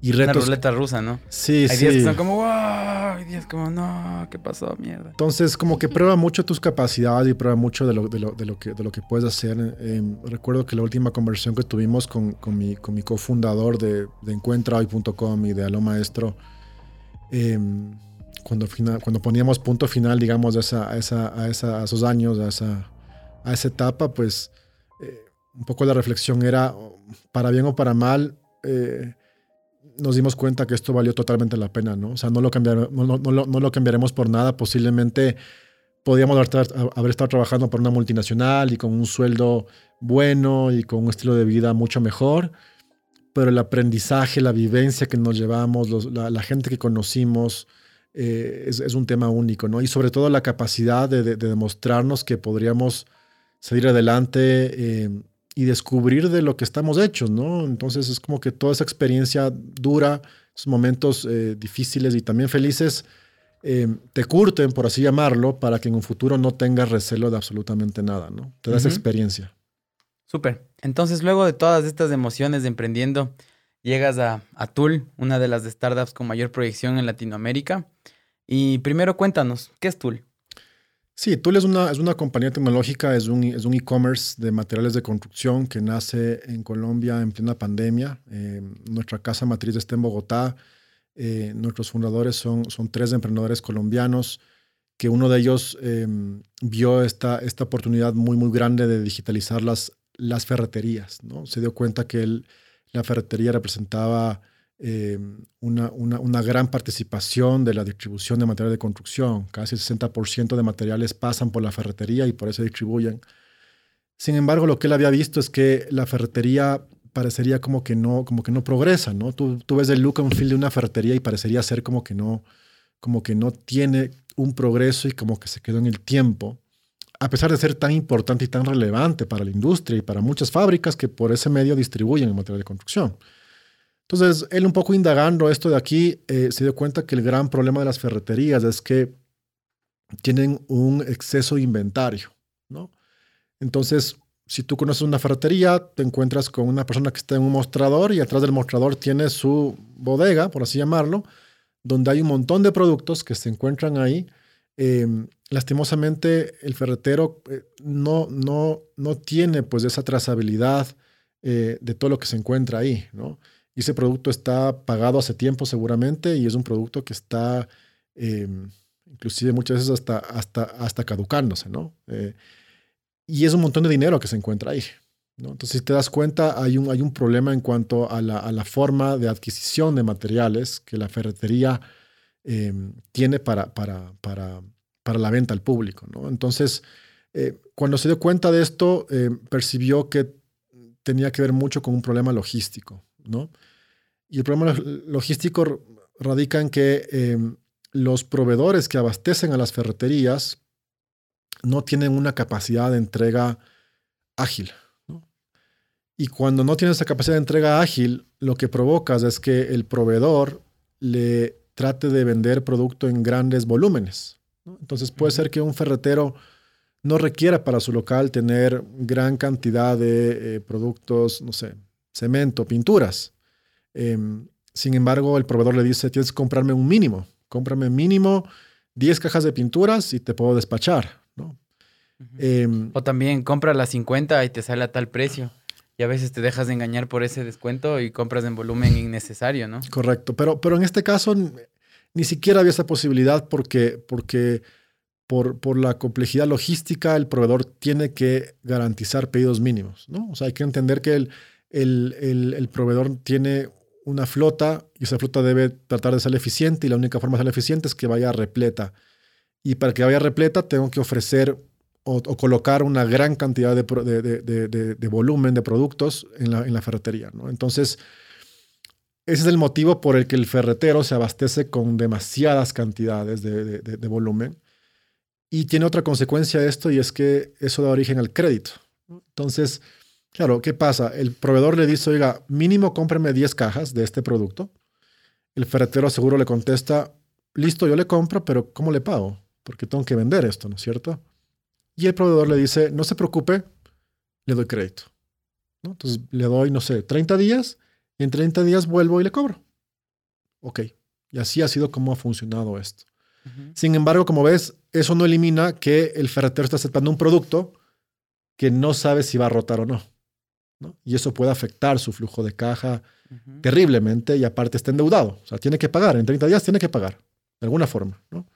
y retos. Una ruleta rusa, ¿no? Sí, sí. Hay días que son como, wow, hay días como, no, ¿qué pasó? Mierda. Entonces, como que prueba mucho tus capacidades y prueba mucho de lo, de lo, de lo, que, de lo que puedes hacer. Eh, recuerdo que la última conversación que tuvimos con, con mi, con mi cofundador de, de encuentrahoy.com y de Aló Maestro, em, cuando, final, cuando poníamos punto final, digamos, a, esa, a, esa, a, esa, a esos años, a esa, a esa etapa, pues eh, un poco la reflexión era, para bien o para mal, eh, nos dimos cuenta que esto valió totalmente la pena, ¿no? O sea, no lo, no, no, lo, cambiaremos por nada. Posiblemente podríamos haber, estado trabajando por una multinacional y con un sueldo bueno y con un estilo de vida mucho mejor, pero el aprendizaje, la vivencia que nos llevamos, la, gente que conocimos, eh, es, un tema único, ¿no? Y sobre todo la capacidad de, demostrarnos que podríamos salir adelante. Eh, y descubrir de lo que estamos hechos, ¿no? Entonces es como que toda esa experiencia dura, esos momentos eh, difíciles y también felices, eh, te curten, por así llamarlo, para que en un futuro no tengas recelo de absolutamente nada, ¿no? Te das experiencia. Súper. Entonces, luego de todas estas emociones de emprendiendo, llegas a, a Tool, una de las startups con mayor proyección en Latinoamérica. Y primero cuéntanos, ¿qué es Tool? Sí, Tool es una, es una compañía tecnológica, es un es un e-commerce de materiales de construcción que nace en Colombia en plena pandemia. Eh, nuestra casa matriz está en Bogotá. Eh, nuestros fundadores son, son tres emprendedores colombianos que uno de ellos em, vio esta, esta oportunidad muy, muy grande de digitalizar las, las ferreterías. ¿no? Se dio cuenta que la ferretería representaba eh, una, una, gran participación de la distribución de materiales de construcción. Casi el 60% de materiales pasan por la ferretería y por eso distribuyen. Sin embargo, lo que él había visto es que la ferretería parecería como que no, como que no progresa, ¿no? Tú, tú ves el look and feel de una ferretería y parecería ser como que no, como que no tiene un progreso y como que se quedó en el tiempo, a pesar de ser tan importante y tan relevante para la industria y para muchas fábricas que por ese medio distribuyen el material de construcción. Entonces, él un poco indagando esto de aquí, eh, se dio cuenta que el gran problema de las ferreterías es que tienen un exceso de inventario, ¿no? Entonces, si tú conoces una ferretería, te encuentras con una persona que está en un mostrador y atrás del mostrador tiene su bodega, por así llamarlo, donde hay un montón de productos que se encuentran ahí. Em, lastimosamente, el ferretero eh, no, no, no tiene pues esa trazabilidad eh, de todo lo que se encuentra ahí, ¿no? Y ese producto está pagado hace tiempo seguramente y es un producto que está em, inclusive muchas veces hasta, hasta, hasta caducándose, ¿no? Eh, y es un montón de dinero que se encuentra ahí. ¿no? Entonces, si te das cuenta, hay un, hay un problema en cuanto a la, a la forma de adquisición de materiales que la ferretería em, tiene para, para, para, para, la venta al público. ¿no? Entonces, eh, cuando se dio cuenta de esto, em, percibió que tenía que ver mucho con un problema logístico. ¿no? Y el problema logístico radica en que em, los proveedores que abastecen a las ferreterías no tienen una capacidad de entrega ágil. Y cuando no tienes esa capacidad de entrega ágil, lo que provocas es que el proveedor le trate de vender producto en grandes volúmenes. Entonces puede ser que un ferretero no requiera para su local tener gran cantidad de eh, productos, no sé, cemento, pinturas. Em, sin embargo, el proveedor le dice, tienes que comprarme un mínimo, cómprame mínimo 10 cajas de pinturas y te puedo despachar. ¿no? Em, o también compra las 50 y te sale a tal precio. Y a veces te dejas de engañar por ese descuento y compras en volumen innecesario, ¿no? Correcto, pero, pero en este caso ni siquiera había esa posibilidad porque, porque por, por la complejidad logística, el proveedor tiene que garantizar pedidos mínimos, ¿no? O sea, hay que entender que el, el, el, proveedor tiene una flota y esa flota debe tratar de ser eficiente y la única forma de ser eficiente es que vaya repleta. Y para que vaya repleta tengo que ofrecer o, colocar una gran cantidad de, volumen de productos en la, en la ferretería. ¿no? Entonces, ese es el motivo por el que el ferretero se abastece con demasiadas cantidades de, volumen. Y tiene otra consecuencia esto y es que eso da origen al crédito. Entonces, claro, ¿qué pasa? El proveedor le dice, oiga, mínimo cómpreme 10 cajas de este producto. El ferretero seguro le contesta, listo, yo le compro, pero ¿cómo le pago? Porque tengo que vender esto, ¿no es cierto? Y el proveedor le dice, no se preocupe, le doy crédito. Entonces le doy, no sé, 30 días y en 30 días vuelvo y le cobro. Ok. Y así ha sido como ha funcionado esto. Sin embargo, como ves, eso no elimina que el ferretero está aceptando un producto que no sabe si va a rotar o no. Y eso puede afectar su flujo de caja terriblemente y aparte está endeudado. O sea, tiene que pagar. En 30 días tiene que pagar. De alguna forma. ¿no?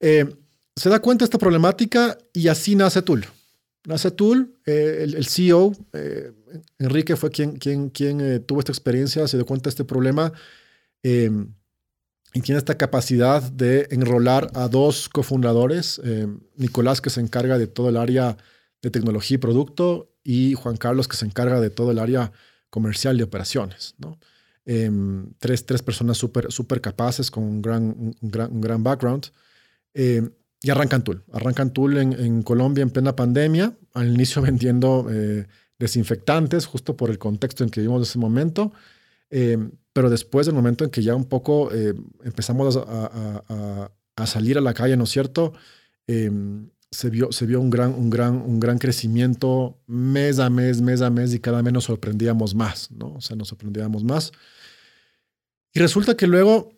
Eh, se da cuenta de esta problemática y así nace Tool. Nace Tool, eh, el, CEO, eh, Enrique, fue quien, quien, quien tuvo esta experiencia, se dio cuenta de este problema em, y tiene esta capacidad de enrolar a dos cofundadores, em, Nicolás, que se encarga de todo el área de tecnología y producto, y Juan Carlos, que se encarga de todo el área comercial y operaciones. ¿no? Em, tres, tres personas súper super capaces con un gran, un gran, un gran background. Y arrancan Tool. Arrancan Tool en, Colombia en plena pandemia, al inicio vendiendo eh, desinfectantes, justo por el contexto en que vivimos en ese momento. Eh, pero después, del momento en que ya un poco eh, empezamos a, salir a la calle, ¿no es cierto? Se vio, se vio un, gran, un, gran, un gran crecimiento mes a mes, mes a mes, y cada vez nos sorprendíamos más, ¿no? O sea, nos sorprendíamos más. Y resulta que luego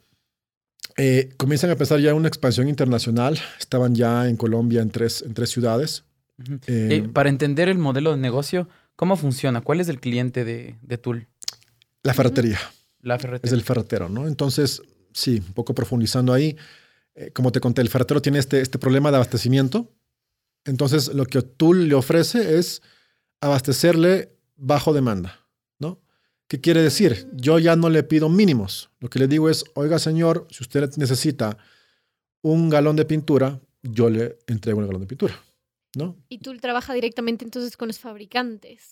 eh, comienzan a empezar ya una expansión internacional. Estaban ya en Colombia en tres, en tres ciudades. Eh, para entender el modelo de negocio, ¿cómo funciona? ¿Cuál es el cliente de, de Tool? La ferretería. La ferretería. Es el ferretero, ¿no? Entonces, sí, un poco profundizando ahí. Eh, como te conté, el ferretero tiene este, este problema de abastecimiento. Entonces, lo que Tool le ofrece es abastecerle bajo demanda. ¿Qué quiere decir? Yo ya no le pido mínimos. Lo que le digo es, oiga señor, si usted necesita un galón de pintura, yo le entrego un galón de pintura. ¿no? Y tú trabajas directamente entonces con los fabricantes.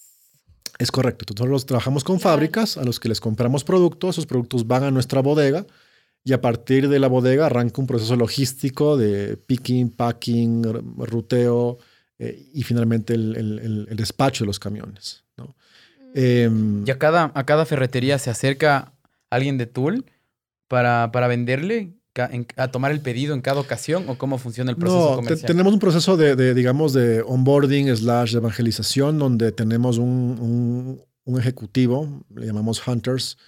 Es correcto. Nosotros trabajamos con fábricas a los que les compramos productos. Esos productos van a nuestra bodega y a partir de la bodega arranca un proceso logístico de picking, packing, ruteo eh, y finalmente el, el, despacho de los camiones. ¿no? Em, ¿Y a cada, a cada ferretería se acerca alguien de Tool para, para venderle? a tomar el pedido en cada ocasión o cómo funciona el proceso no, comercial? tenemos un proceso de, digamos, de onboarding slash evangelización donde tenemos un, un, ejecutivo, le llamamos hunters,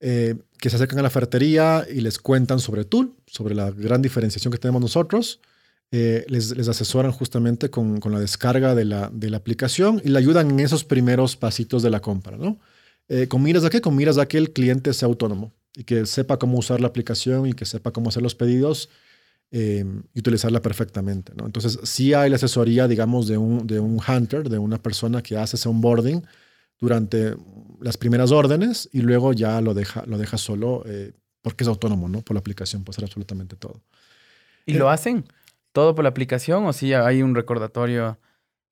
eh, que se acercan a la ferretería y les cuentan sobre Tool, sobre la gran diferenciación que tenemos nosotros eh, les, asesoran justamente con, la descarga de la, de la, aplicación y le ayudan en esos primeros pasitos de la compra, ¿no? Eh, ¿Con miras a qué? Con miras a que el cliente sea autónomo y que sepa cómo usar la aplicación y que sepa cómo hacer los pedidos eh, y utilizarla perfectamente, ¿no? Entonces, sí hay la asesoría, digamos, de un, de un hunter, de una persona que hace ese onboarding durante las primeras órdenes y luego ya lo deja, lo deja solo porque es autónomo, ¿no? Por la aplicación, puede hacer absolutamente todo. ¿Y lo hacen? todo por la aplicación o si hay un recordatorio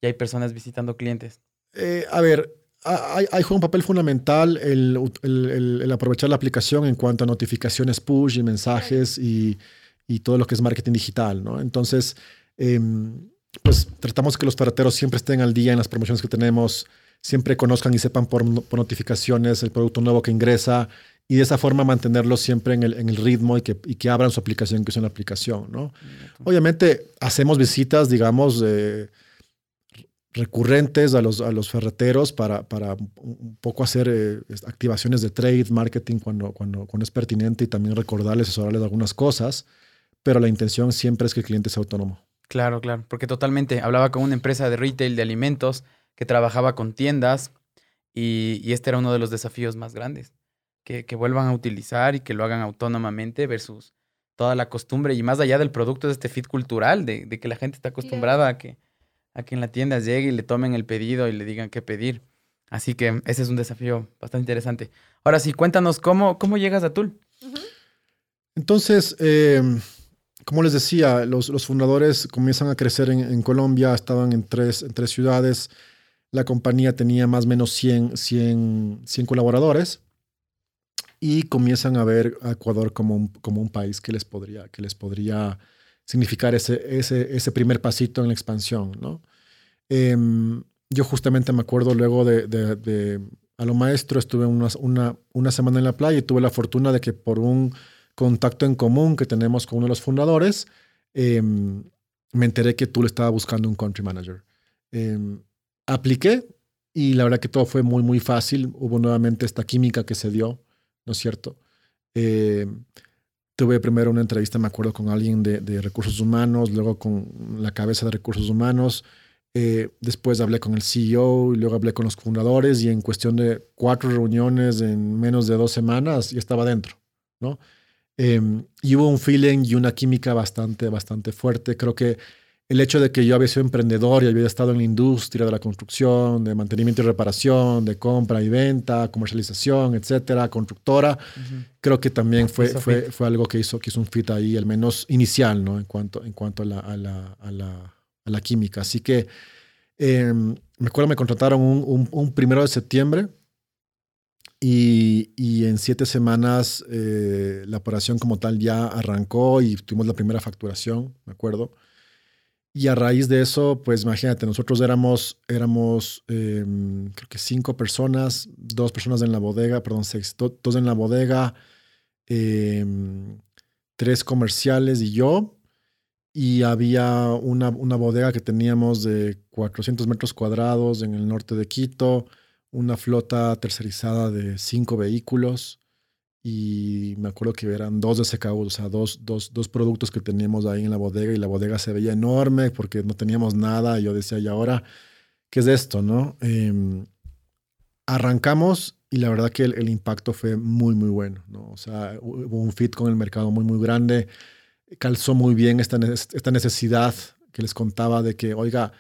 y hay personas visitando clientes? Eh, a ver, hay, juega un papel fundamental el, el, aprovechar la aplicación en cuanto a notificaciones push y mensajes y, y todo lo que es marketing digital, ¿no? Entonces, em, pues tratamos que los ferreteros siempre estén al día en las promociones que tenemos, siempre conozcan y sepan por, por notificaciones el producto nuevo que ingresa y de esa forma mantenerlos siempre en el, en el ritmo y que, y que, abran su aplicación, que es una aplicación, ¿no? Obviamente hacemos visitas, digamos, recurrentes a los, a los ferreteros para, para un poco hacer eh, activaciones de trade, marketing cuando, cuando, cuando es pertinente y también recordarles, asesorarles algunas cosas, pero la intención siempre es que el cliente sea autónomo. Claro, claro, porque totalmente. Hablaba con una empresa de retail de alimentos que trabajaba con tiendas y, y este era uno de los desafíos más grandes que, vuelvan a utilizar y que lo hagan autónomamente versus toda la costumbre y más allá del producto de este fit cultural, de, que la gente está acostumbrada a que, a que en la tienda llegue y le tomen el pedido y le digan qué pedir. Así que ese es un desafío bastante interesante. Ahora sí, cuéntanos cómo, cómo llegas a Tul. Entonces, eh, como les decía, los, fundadores comienzan a crecer en, Colombia, estaban en tres, en tres ciudades. La compañía tenía más o menos 100, 100, 100 colaboradores y comienzan a ver a Ecuador como un, como un país que les podría, que les podría significar ese, ese, ese primer pasito en la expansión. ¿no? Em, yo justamente me acuerdo luego de, de, a lo maestro, estuve una, una, una, semana en la playa y tuve la fortuna de que por un contacto en común que tenemos con uno de los fundadores, em, me enteré que tú le estabas buscando un country manager. Em, apliqué y la verdad que todo fue muy, muy fácil. Hubo nuevamente esta química que se dio ¿no es cierto? Eh, tuve primero una entrevista, me acuerdo, con alguien de, recursos humanos, luego con la cabeza de recursos humanos, eh, después hablé con el CEO y luego hablé con los fundadores y en cuestión de cuatro reuniones en menos de dos semanas ya estaba dentro, ¿no? Em, y hubo un feeling y una química bastante, bastante fuerte. Creo que el hecho de que yo había sido emprendedor y había estado en la industria de la construcción, de mantenimiento y reparación, de compra y venta, comercialización, etcétera, constructora, creo que también fue, fue, fue, algo que hizo, que hizo un fit ahí, al menos inicial, ¿no? En cuanto, en cuanto a, la, a, la, a, la, a la química. Así que em, me acuerdo, me contrataron un, un, primero de septiembre y, y en siete semanas eh, la operación como tal ya arrancó y tuvimos la primera facturación, me acuerdo. Y a raíz de eso, pues imagínate, nosotros éramos, éramos em, creo que cinco personas, dos personas en la bodega, perdón, seis, dos en la bodega, em, tres comerciales y yo. Y había una, una bodega que teníamos de 400 metros cuadrados en el norte de Quito, una flota tercerizada de cinco vehículos y me acuerdo que eran dos de SKU, o sea, dos, dos, dos, productos que teníamos ahí en la bodega y la bodega se veía enorme porque no teníamos nada y yo decía, ¿y ahora qué es esto? no em, Arrancamos y la verdad que el, impacto fue muy, muy bueno, ¿no? O sea, hubo un fit con el mercado muy, muy grande, calzó muy bien esta, esta necesidad que les contaba de que, oiga,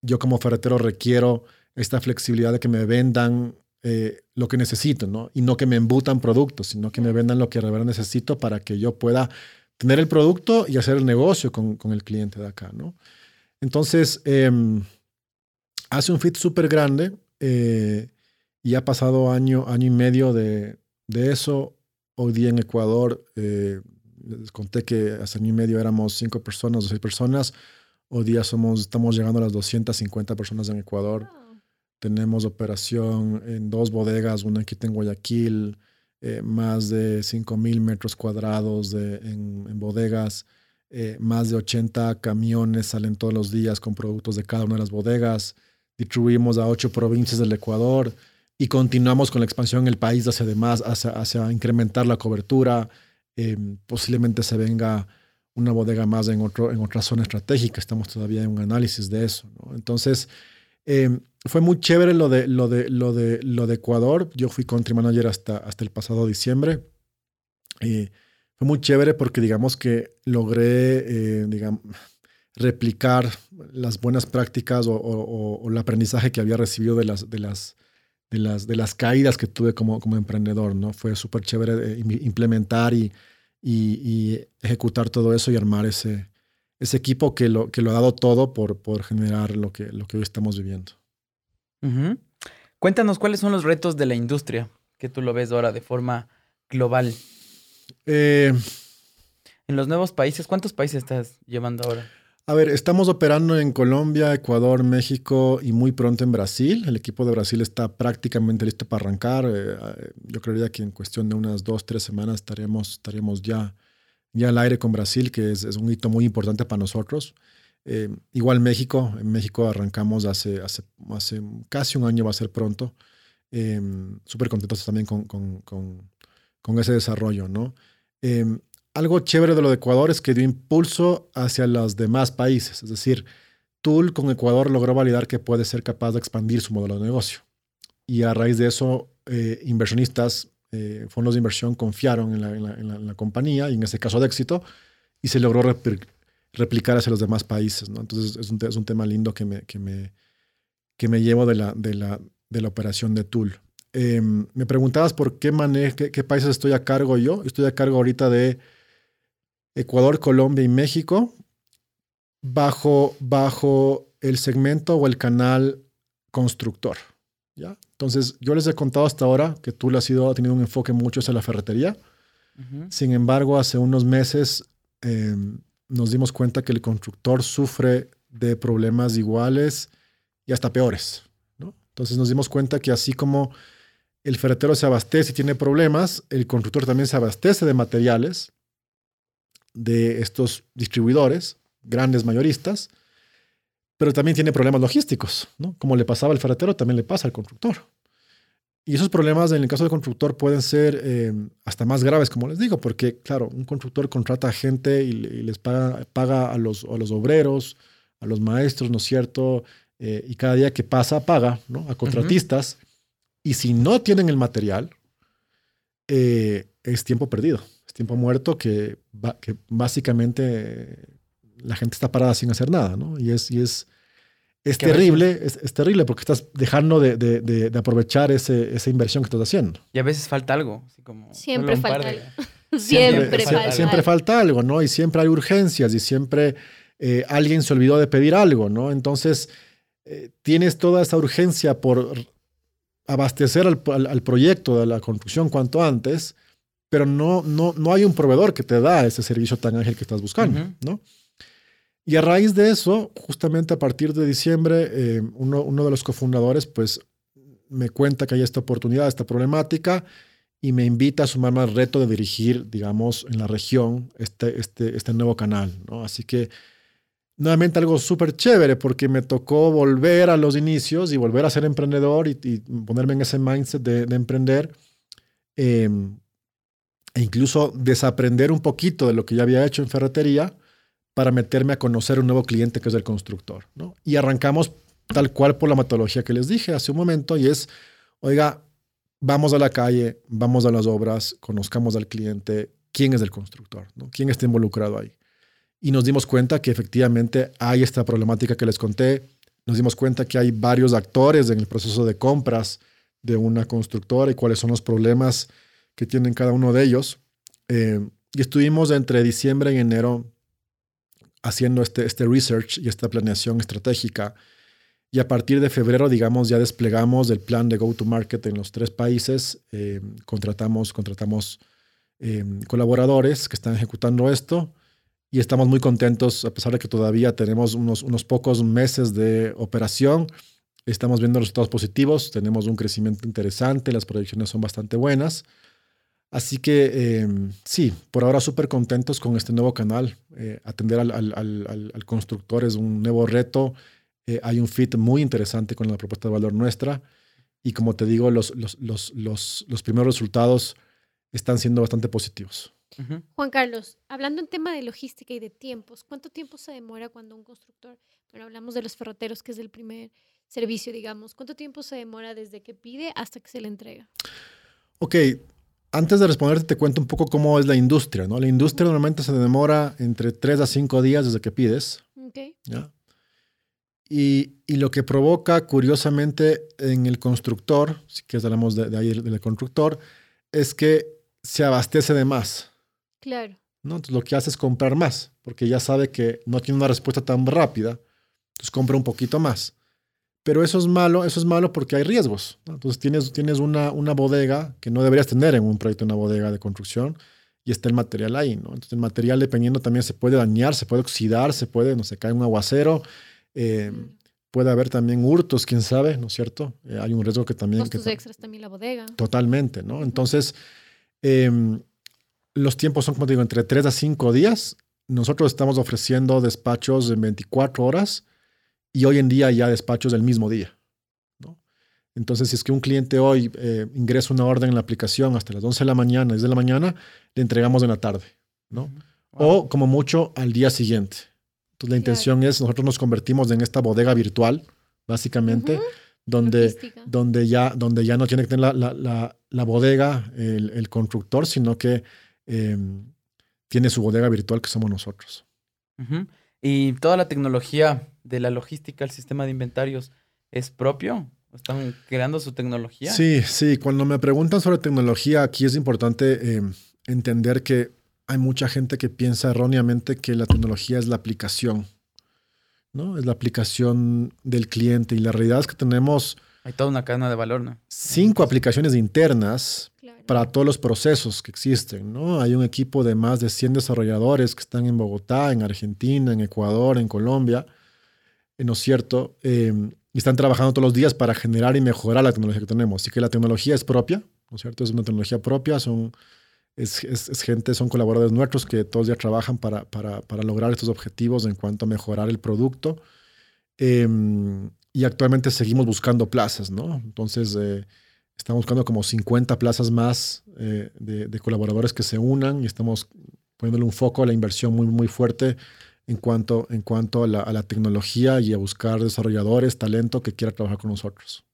yo como ferretero requiero esta flexibilidad de que me vendan eh, lo que necesito, ¿no? Y no que me embutan productos, sino que me vendan lo que realmente necesito para que yo pueda tener el producto y hacer el negocio con, con el cliente de acá, ¿no? Entonces, em, hace un fit súper grande eh, y ha pasado año, año y medio de, de eso. Hoy día en Ecuador, eh, les conté que hace año y medio éramos cinco personas o seis personas. Hoy día somos, estamos llegando a las 250 personas en Ecuador. Tenemos operación en dos bodegas, una aquí en Guayaquil, eh, más de 5.000 metros cuadrados en, bodegas, eh, más de 80 camiones salen todos los días con productos de cada una de las bodegas, distribuimos a ocho provincias del Ecuador y continuamos con la expansión en el país hacia además, hacia, hacia incrementar la cobertura. Eh, posiblemente se venga una bodega más en, otro, en otra zona estratégica, estamos todavía en un análisis de eso. Entonces, Em, fue muy chévere lo de, lo, de, lo, de, lo de Ecuador. Yo fui country manager hasta, hasta el pasado diciembre. Y fue muy chévere porque digamos que logré eh, digamos, replicar las buenas prácticas o, el aprendizaje que había recibido de las, de las, de las, de las caídas que tuve como, como emprendedor. ¿no? Fue súper chévere eh, implementar y, y, ejecutar todo eso y armar ese, ese equipo que lo, que lo ha dado todo por, por generar lo que, lo que hoy estamos viviendo. Cuéntanos cuáles son los retos de la industria que tú lo ves ahora de forma global. Eh, en los nuevos países, ¿cuántos países estás llevando ahora? A ver, estamos operando en Colombia, Ecuador, México y muy pronto en Brasil. El equipo de Brasil está prácticamente listo para arrancar. Eh, eh, yo creería que en cuestión de unas dos, tres semanas estaremos, estaremos ya ya al aire con Brasil, que es, un hito muy importante para nosotros. Eh, igual México, en México arrancamos hace, hace, casi un año, va a ser pronto. Eh, Súper contentos también con, con, con, ese desarrollo, ¿no? Eh, algo chévere de lo de Ecuador es que dio impulso hacia los demás países, es decir, Tool con Ecuador logró validar que puede ser capaz de expandir su modelo de negocio. Y a raíz de eso, inversionistas eh, fondos de inversión confiaron en la, en, la, compañía y en ese caso de éxito y se logró replicar hacia los demás países. ¿no? Entonces es un, es un, tema lindo que me, que me, que me llevo de la, de la, de la operación de Tool. Em, me preguntabas por qué, qué, qué, países estoy a cargo yo. Estoy a cargo ahorita de Ecuador, Colombia y México bajo, bajo el segmento o el canal constructor. ¿Ya? Entonces, yo les he contado hasta ahora que Tool ha, sido, ha tenido un enfoque mucho hacia la ferretería. Sin embargo, hace unos meses em, nos dimos cuenta que el constructor sufre de problemas iguales y hasta peores. ¿no? Entonces nos dimos cuenta que así como el ferretero se abastece y tiene problemas, el constructor también se abastece de materiales de estos distribuidores, grandes mayoristas, pero también tiene problemas logísticos, ¿no? Como le pasaba al ferretero, también le pasa al constructor. Y esos problemas en el caso del constructor pueden ser eh, hasta más graves, como les digo, porque, claro, un constructor contrata a gente y, les paga, paga a, los, a los obreros, a los maestros, ¿no es cierto? Eh, y cada día que pasa, paga ¿no? a contratistas. Y si no tienen el material, eh, es tiempo perdido, es tiempo muerto que, que básicamente la gente está parada sin hacer nada, ¿no? Y es, y es, es terrible, es, terrible porque estás dejando de, de, de, aprovechar ese, esa inversión que estás haciendo. Y a veces falta algo. como siempre falta algo. Siempre, falta, siempre falta algo, ¿no? Y siempre hay urgencias y siempre eh, alguien se olvidó de pedir algo, ¿no? Entonces, eh, tienes toda esa urgencia por abastecer al, al, proyecto de la construcción cuanto antes, pero no, no, no hay un proveedor que te da ese servicio tan ágil que estás buscando, ¿no? Y a raíz de eso, justamente a partir de diciembre, eh, uno, uno, de los cofundadores pues me cuenta que hay esta oportunidad, esta problemática, y me invita a sumarme al reto de dirigir, digamos, en la región este, este, este nuevo canal. ¿no? Así que, nuevamente algo súper chévere, porque me tocó volver a los inicios y volver a ser emprendedor y, ponerme en ese mindset de, de emprender. Em, e incluso desaprender un poquito de lo que ya había hecho en ferretería para meterme a conocer un nuevo cliente que es el constructor. ¿no? Y arrancamos tal cual por la metodología que les dije hace un momento y es, oiga, vamos a la calle, vamos a las obras, conozcamos al cliente, quién es el constructor, ¿no? quién está involucrado ahí. Y nos dimos cuenta que efectivamente hay esta problemática que les conté, nos dimos cuenta que hay varios actores en el proceso de compras de una constructora y cuáles son los problemas que tienen cada uno de ellos. Eh, y estuvimos entre diciembre y enero haciendo este, este research y esta planeación estratégica. Y a partir de febrero, digamos, ya desplegamos el plan de go-to-market en los tres países. Eh, contratamos contratamos eh, colaboradores que están ejecutando esto y estamos muy contentos, a pesar de que todavía tenemos unos, unos pocos meses de operación. Estamos viendo resultados positivos, tenemos un crecimiento interesante, las proyecciones son bastante buenas. Así que em, sí, por ahora súper contentos con este nuevo canal. Eh, atender al, al, al, al, constructor es un nuevo reto. Eh, hay un fit muy interesante con la propuesta de valor nuestra. Y como te digo, los, los, los, los, los primeros resultados están siendo bastante positivos. Juan Carlos, hablando en tema de logística y de tiempos, ¿cuánto tiempo se demora cuando un constructor, bueno, hablamos de los ferroteros, que es el primer servicio, digamos, ¿cuánto tiempo se demora desde que pide hasta que se le entrega? Ok, antes de responderte, te cuento un poco cómo es la industria. ¿no? La industria normalmente se demora entre 3 a 5 días desde que pides. Okay. Y, y, lo que provoca, curiosamente, en el constructor, si quieres hablamos de, de ahí del constructor, es que se abastece de más. Claro. ¿no? Entonces lo que hace es comprar más, porque ya sabe que no tiene una respuesta tan rápida, entonces compra un poquito más. Pero eso es malo, eso es malo porque hay riesgos. Entonces tienes, tienes una, una bodega que no deberías tener en un proyecto, una bodega de construcción, y está el material ahí, ¿no? Entonces el material dependiendo también se puede dañar, se puede oxidar, se puede, no sé, cae un aguacero, eh, puede haber también hurtos, quién sabe, ¿no es cierto? Eh, hay un riesgo que también... Costos extras también la bodega. Totalmente, ¿no? Entonces, em, los tiempos son, como te digo, entre 3 a 5 días. Nosotros estamos ofreciendo despachos en 24 horas y hoy en día ya despachos del mismo día. ¿no? Entonces, si es que un cliente hoy eh, ingresa una orden en la aplicación hasta las 11 de la mañana, 10 de la mañana, le entregamos en la tarde. ¿no? O como mucho al día siguiente. Entonces, la intención es, nosotros nos convertimos en esta bodega virtual, básicamente, donde, donde, ya, donde ya no tiene que tener la, bodega el, constructor, sino que em, tiene su bodega virtual que somos nosotros. ¿Y toda la tecnología de la logística, el sistema de inventarios, es propio? ¿Están creando su tecnología? Sí, sí. Cuando me preguntan sobre tecnología, aquí es importante em, entender que hay mucha gente que piensa erróneamente que la tecnología es la aplicación ¿no? Es la aplicación del cliente y la realidad es que tenemos... Hay toda una cadena de valor, ¿no? Cinco aplicaciones internas para todos los procesos que existen, ¿no? Hay un equipo de más de 100 desarrolladores que están en Bogotá, en Argentina, en Ecuador, en Colombia, eh, ¿no es cierto? Eh, y están trabajando todos los días para generar y mejorar la tecnología que tenemos. Así que la tecnología es propia, ¿no es cierto? Es una tecnología propia, son es, gente, son colaboradores nuestros que todos ya trabajan para, para, para, lograr estos objetivos en cuanto a mejorar el producto. Em, y actualmente seguimos buscando plazas, ¿no? Entonces, eh, estamos buscando como 50 plazas más eh, de, colaboradores que se unan y estamos poniéndole un foco a la inversión muy, muy fuerte en cuanto, en cuanto a, la, tecnología y a buscar desarrolladores, talento que quiera trabajar con nosotros.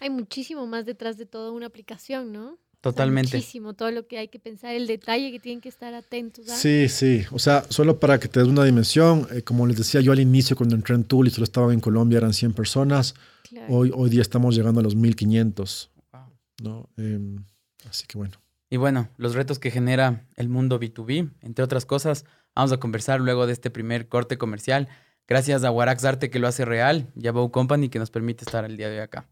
Hay muchísimo más detrás de toda una aplicación, ¿no? Totalmente. muchísimo todo lo que hay que pensar, el detalle que tienen que estar atentos. Sí, sí. O sea, solo para que te des una dimensión, eh, como les decía yo al inicio cuando entré en Tool y solo estaba en Colombia, eran 100 personas. Hoy, hoy día estamos llegando a los 1500. ¿no? Em, así que bueno. Y bueno, los retos que genera el mundo B2B, entre otras cosas, vamos a conversar luego de este primer corte comercial. Gracias a Warax Arte que lo hace real, y a Bow Company que nos permite estar el día de hoy acá.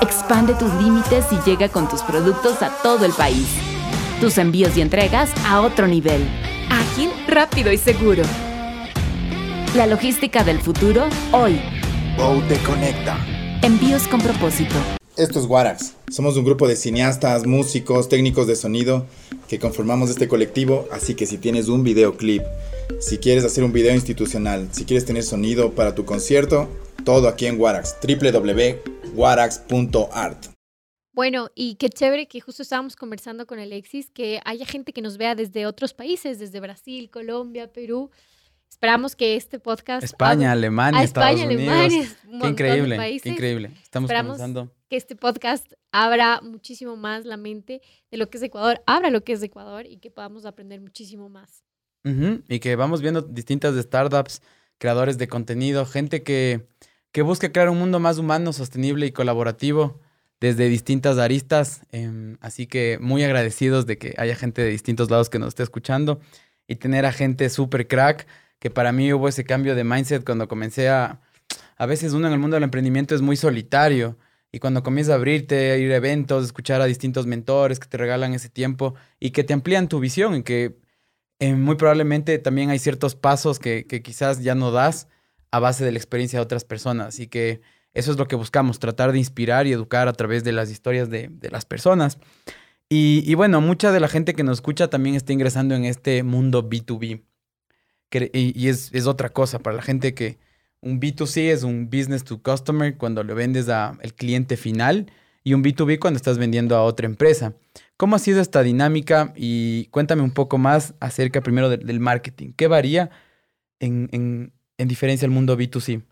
Expande tus límites y llega con tus productos a todo el país. Tus envíos y entregas a otro nivel. Ágil, rápido y seguro. La logística del futuro hoy. Bow te conecta. Envíos con propósito. Esto es Warax. Somos un grupo de cineastas, músicos, técnicos de sonido que conformamos este colectivo, así que si tienes un videoclip, si quieres hacer un video institucional, si quieres tener sonido para tu concierto, todo aquí en Warax. www.warax.art. Bueno, y qué chévere que justo estábamos conversando con Alexis, que haya gente que nos vea desde otros países, desde Brasil, Colombia, Perú. Esperamos que este podcast... España, Alemania, Estados Unidos. qué increíble, qué increíble. Estamos Esperamos que este podcast abra muchísimo más la mente de lo que es Ecuador, abra lo que es Ecuador y que podamos aprender muchísimo más. Y que vamos viendo distintas startups, creadores de contenido, gente que, que busca crear un mundo más humano, sostenible y colaborativo desde distintas aristas. Em, así que muy agradecidos de que haya gente de distintos lados que nos esté escuchando y tener a gente súper crack, que para mí hubo ese cambio de mindset cuando comencé a... A veces uno en el mundo del emprendimiento es muy solitario y cuando comienza a abrirte, a ir a eventos, escuchar a distintos mentores que te regalan ese tiempo y que te amplían tu visión y que eh, muy probablemente también hay ciertos pasos que, quizás ya no das a base de la experiencia de otras personas. Así que eso es lo que buscamos, tratar de inspirar y educar a través de las historias de, las personas. Y, bueno, mucha de la gente que nos escucha también está ingresando en este mundo B2B. y, es, es, otra cosa para la gente que un B2C es un business to customer cuando le vendes al cliente final y un B2B cuando estás vendiendo a otra empresa. ¿Cómo ha sido esta dinámica? Y cuéntame un poco más acerca primero del marketing. ¿Qué varía en, diferencia al mundo B2C?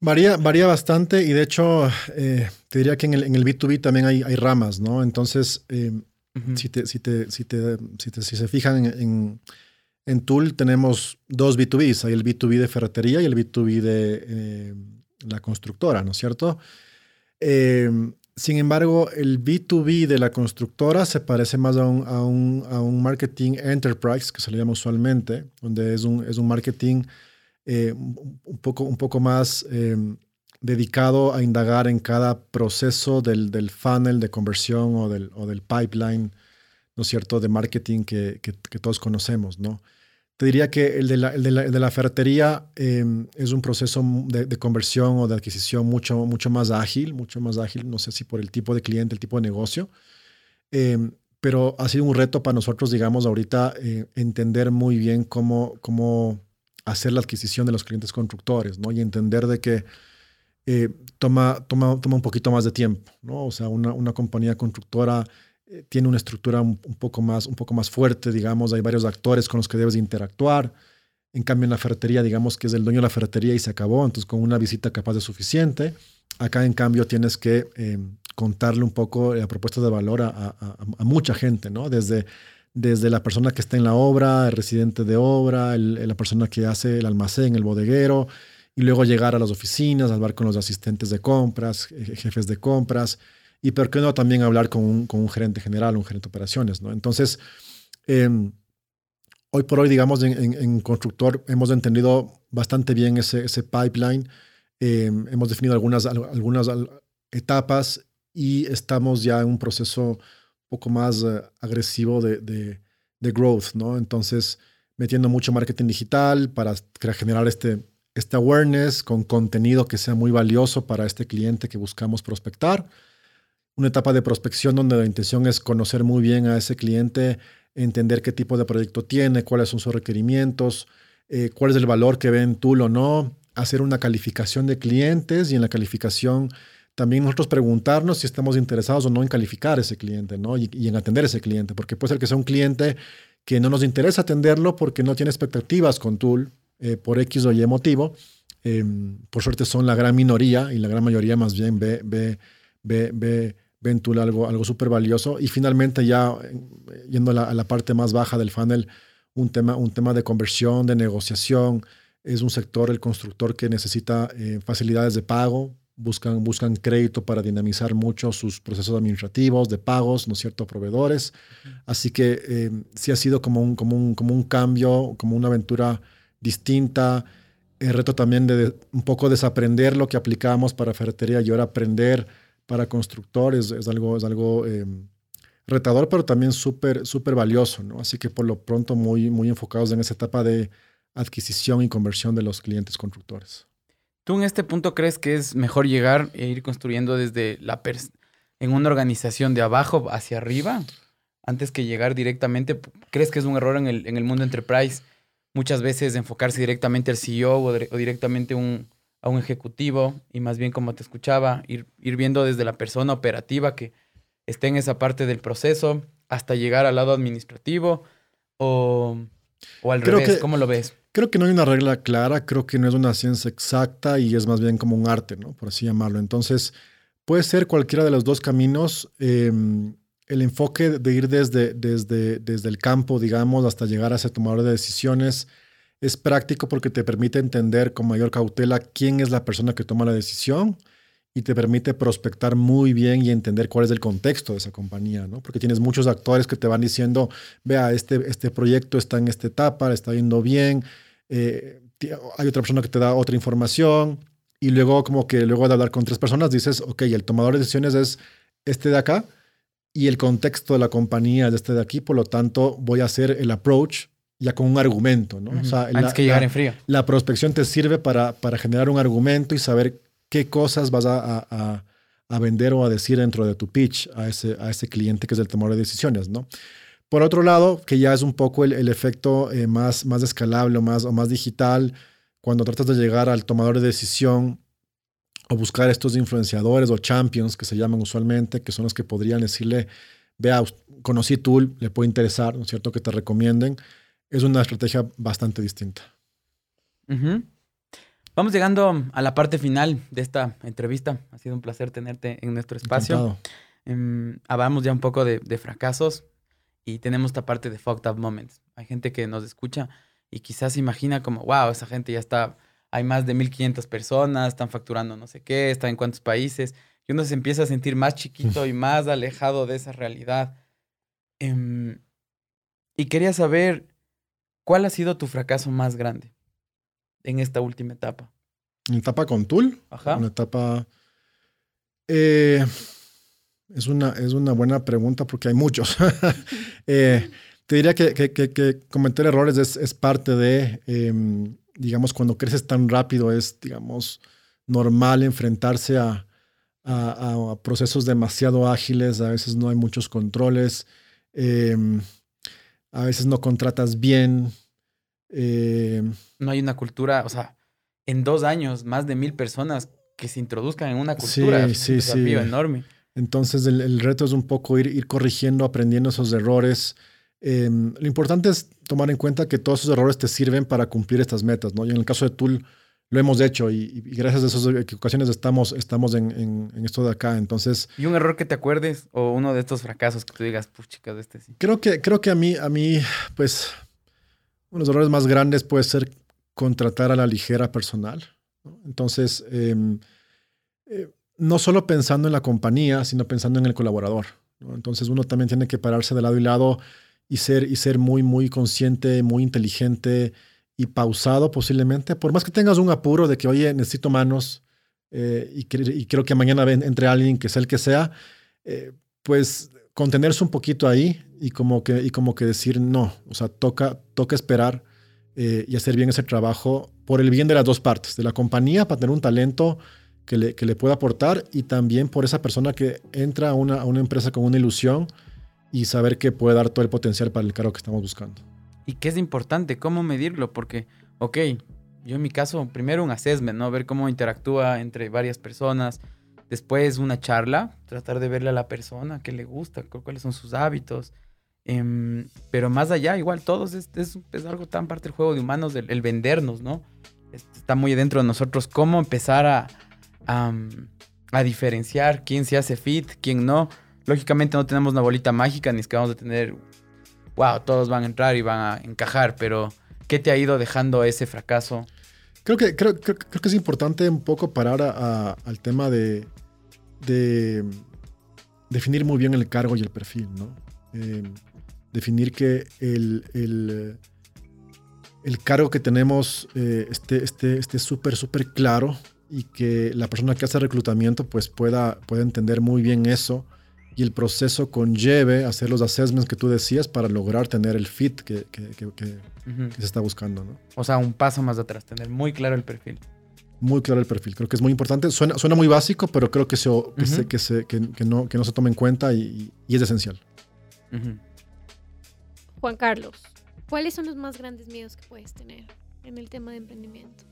Varía, varía bastante y de hecho eh, te diría que en el, en el, B2B también hay, hay ramas, ¿no? Entonces, eh, si, te, si, te, si, te, si, se fijan en, en, Tool tenemos dos B2Bs, hay el B2B de ferretería y el B2B de eh, la constructora, ¿no es cierto? Sin embargo, el B2B de la constructora se parece más a un, a un, a un marketing enterprise, que se le llama usualmente, donde es un, es un marketing eh, un, poco, un poco más em, dedicado a indagar en cada proceso del, del, funnel de conversión o del, o del pipeline, ¿no es cierto?, de marketing que, que, que todos conocemos, ¿no? Te diría que el de la, el de la, de la ferretería em, es un proceso de, conversión o de adquisición mucho, mucho más ágil, mucho más ágil, no sé si por el tipo de cliente, el tipo de negocio, em, pero ha sido un reto para nosotros, digamos, ahorita eh, entender muy bien cómo, cómo hacer la adquisición de los clientes constructores, ¿no? Y entender de que eh, toma, toma, toma un poquito más de tiempo, ¿no? O sea, una, una compañía constructora eh, tiene una estructura un, poco más, un poco más fuerte, digamos, hay varios actores con los que debes interactuar. En cambio, en la ferretería, digamos que es el dueño de la ferretería y se acabó, entonces con una visita capaz de suficiente. Acá, en cambio, tienes que eh, contarle un poco la propuesta de valor a, mucha gente, ¿no? Desde, desde la persona que está en la obra, el residente de obra, la persona que hace el almacén, el bodeguero, y luego llegar a las oficinas, hablar con los asistentes de compras, jefes de compras, y por qué no también hablar con un, con un gerente general, un gerente de operaciones, ¿no? Entonces, em, hoy por hoy, digamos, en, constructor hemos entendido bastante bien ese, ese pipeline, em, hemos definido algunas, algunas etapas y estamos ya en un proceso un poco más eh, agresivo de, de, de, growth, ¿no? Entonces, metiendo mucho marketing digital para generar este, este awareness con contenido que sea muy valioso para este cliente que buscamos prospectar. Una etapa de prospección donde la intención es conocer muy bien a ese cliente, entender qué tipo de proyecto tiene, cuáles son sus requerimientos, eh, cuál es el valor que ven tú o no, hacer una calificación de clientes y en la calificación también nosotros preguntarnos si estamos interesados o no en calificar ese cliente ¿no? y, en atender ese cliente, porque puede ser que sea un cliente que no nos interesa atenderlo porque no tiene expectativas con Tool eh, por X o Y motivo. Em, por suerte son la gran minoría y la gran mayoría más bien ve, ve, ve, ve ven Tool algo, algo súper valioso. Y finalmente ya eh, yendo a la, parte más baja del funnel, un tema, un tema de conversión, de negociación. Es un sector, el constructor, que necesita eh, facilidades de pago, buscan, buscan crédito para dinamizar mucho sus procesos administrativos, de pagos, ¿no es cierto?, proveedores. Así que sí ha sido como un, como, un, como un cambio, como una aventura distinta. El reto también de un poco desaprender lo que aplicábamos para ferretería y ahora aprender para constructores es, algo, es algo em, retador, pero también súper valioso. ¿no? Así que por lo pronto muy, muy enfocados en esa etapa de adquisición y conversión de los clientes constructores. ¿Tú en este punto crees que es mejor llegar e ir construyendo desde la en una organización de abajo hacia arriba antes que llegar directamente? ¿Crees que es un error en el, en el mundo enterprise muchas veces enfocarse directamente al CEO o, directamente a un ejecutivo y más bien como te escuchaba, ir, ir viendo desde la persona operativa que esté en esa parte del proceso hasta llegar al lado administrativo o, o al revés, ¿cómo lo ves? Creo que no hay una regla clara, creo que no es una ciencia exacta y es más bien como un arte, ¿no? Por así llamarlo. Entonces, puede ser cualquiera de los dos caminos. Em, el enfoque de ir desde, desde, desde el campo, digamos, hasta llegar a ese tomador de decisiones es práctico porque te permite entender con mayor cautela quién es la persona que toma la decisión y te permite prospectar muy bien y entender cuál es el contexto de esa compañía, ¿no? Porque tienes muchos actores que te van diciendo, vea, este, este proyecto está en esta etapa, está yendo bien, eh, hay otra persona que te da otra información y luego como que luego de hablar con tres personas dices, ok, el tomador de decisiones es este de acá, y el contexto de la compañía de este de aquí, por lo tanto voy a hacer el approach ya con un argumento, ¿no? Antes que llegar en frío. La prospección te sirve para, para generar un argumento y saber qué cosas vas a, a, vender o a decir dentro de tu pitch a ese, a ese cliente que es el tomador de decisiones, ¿no? Por otro lado, que ya es un poco el, el efecto eh, más, más escalable o más, o más digital, cuando tratas de llegar al tomador de decisión o buscar estos influenciadores o champions que se llaman usualmente, que son los que podrían decirle, vea, conocí Tool, le puede interesar, ¿no es cierto?, que te recomienden. Es una estrategia bastante distinta. Vamos llegando a la parte final de esta entrevista. Ha sido un placer tenerte en nuestro espacio. Um, hablamos ya un poco de, de, fracasos y tenemos esta parte de fucked up moments. Hay gente que nos escucha y quizás imagina como, wow, esa gente ya está hay más de 1500 personas, están facturando no sé qué, están en cuántos países, y uno se empieza a sentir más chiquito y más alejado de esa realidad. Em, y quería saber, ¿cuál ha sido tu fracaso más grande en esta última etapa? En etapa con Tool. Ajá. Una etapa... Eh, es, una, es una buena pregunta porque hay muchos. Eh, te diría que, que, cometer errores es, es parte de... Em, digamos, cuando creces tan rápido es, digamos, normal enfrentarse a, a, procesos demasiado ágiles, a veces no hay muchos controles, em, a veces no contratas bien. Em, no hay una cultura, o sea, en dos años, más de mil personas que se introduzcan en una cultura sí, sí, enorme. Entonces el, el, reto es un poco ir, ir corrigiendo, aprendiendo esos errores. Em, lo importante es tomar en cuenta que todos esos errores te sirven para cumplir estas metas, ¿no? Y en el caso de Tool lo hemos hecho y, gracias a esas equivocaciones estamos, estamos en, esto de acá. Entonces... ¿Y un error que te acuerdes o uno de estos fracasos que tú digas, pues chicas, de este sí? Creo que, creo que a mí, a mí, pues, uno de los errores más grandes puede ser contratar a la ligera personal. Entonces, em, eh, no solo pensando en la compañía, sino pensando en el colaborador. Entonces uno también tiene que pararse de lado y lado y ser, y ser muy, muy consciente, muy inteligente y pausado posiblemente. Por más que tengas un apuro de que, oye, necesito manos eh, y, creo que mañana entre alguien que sea el que sea, eh, pues contenerse un poquito ahí y como que, y como que decir no. O sea, toca, toca esperar eh, y hacer bien ese trabajo por el bien de las dos partes, de la compañía para tener un talento que le, que le pueda aportar y también por esa persona que entra a una, a una empresa con una ilusión y saber que puede dar todo el potencial para el cargo que estamos buscando. Y que es importante, ¿cómo medirlo? Porque, ok, yo en mi caso, primero un assessment, ¿no? Ver cómo interactúa entre varias personas. Después una charla, tratar de verle a la persona, qué le gusta, cuáles son sus hábitos. Em, pero más allá, igual todos, es, es, algo tan parte del juego de humanos, el, vendernos, ¿no? Está muy dentro de nosotros cómo empezar a, a, a diferenciar quién se hace fit, quién no Lógicamente no tenemos una bolita mágica ni es que vamos a tener, wow, todos van a entrar y van a encajar, pero ¿qué te ha ido dejando ese fracaso? Creo que, creo, creo, que es importante un poco parar al tema de, de, definir muy bien el cargo y el perfil, ¿no? Eh, definir que el, el, el, cargo que tenemos eh, esté súper, súper claro y que la persona que hace reclutamiento pues pueda, pueda entender muy bien eso y el proceso conlleve hacer los assessments que tú decías para lograr tener el fit que, se está buscando. ¿no? O sea, un paso más atrás, tener muy claro el perfil. Muy claro el perfil, creo que es muy importante. Suena, suena muy básico, pero creo que, se, que, se, que, no, que no se toma en cuenta y, es esencial. Juan Carlos, ¿cuáles son los más grandes miedos que puedes tener en el tema de emprendimiento?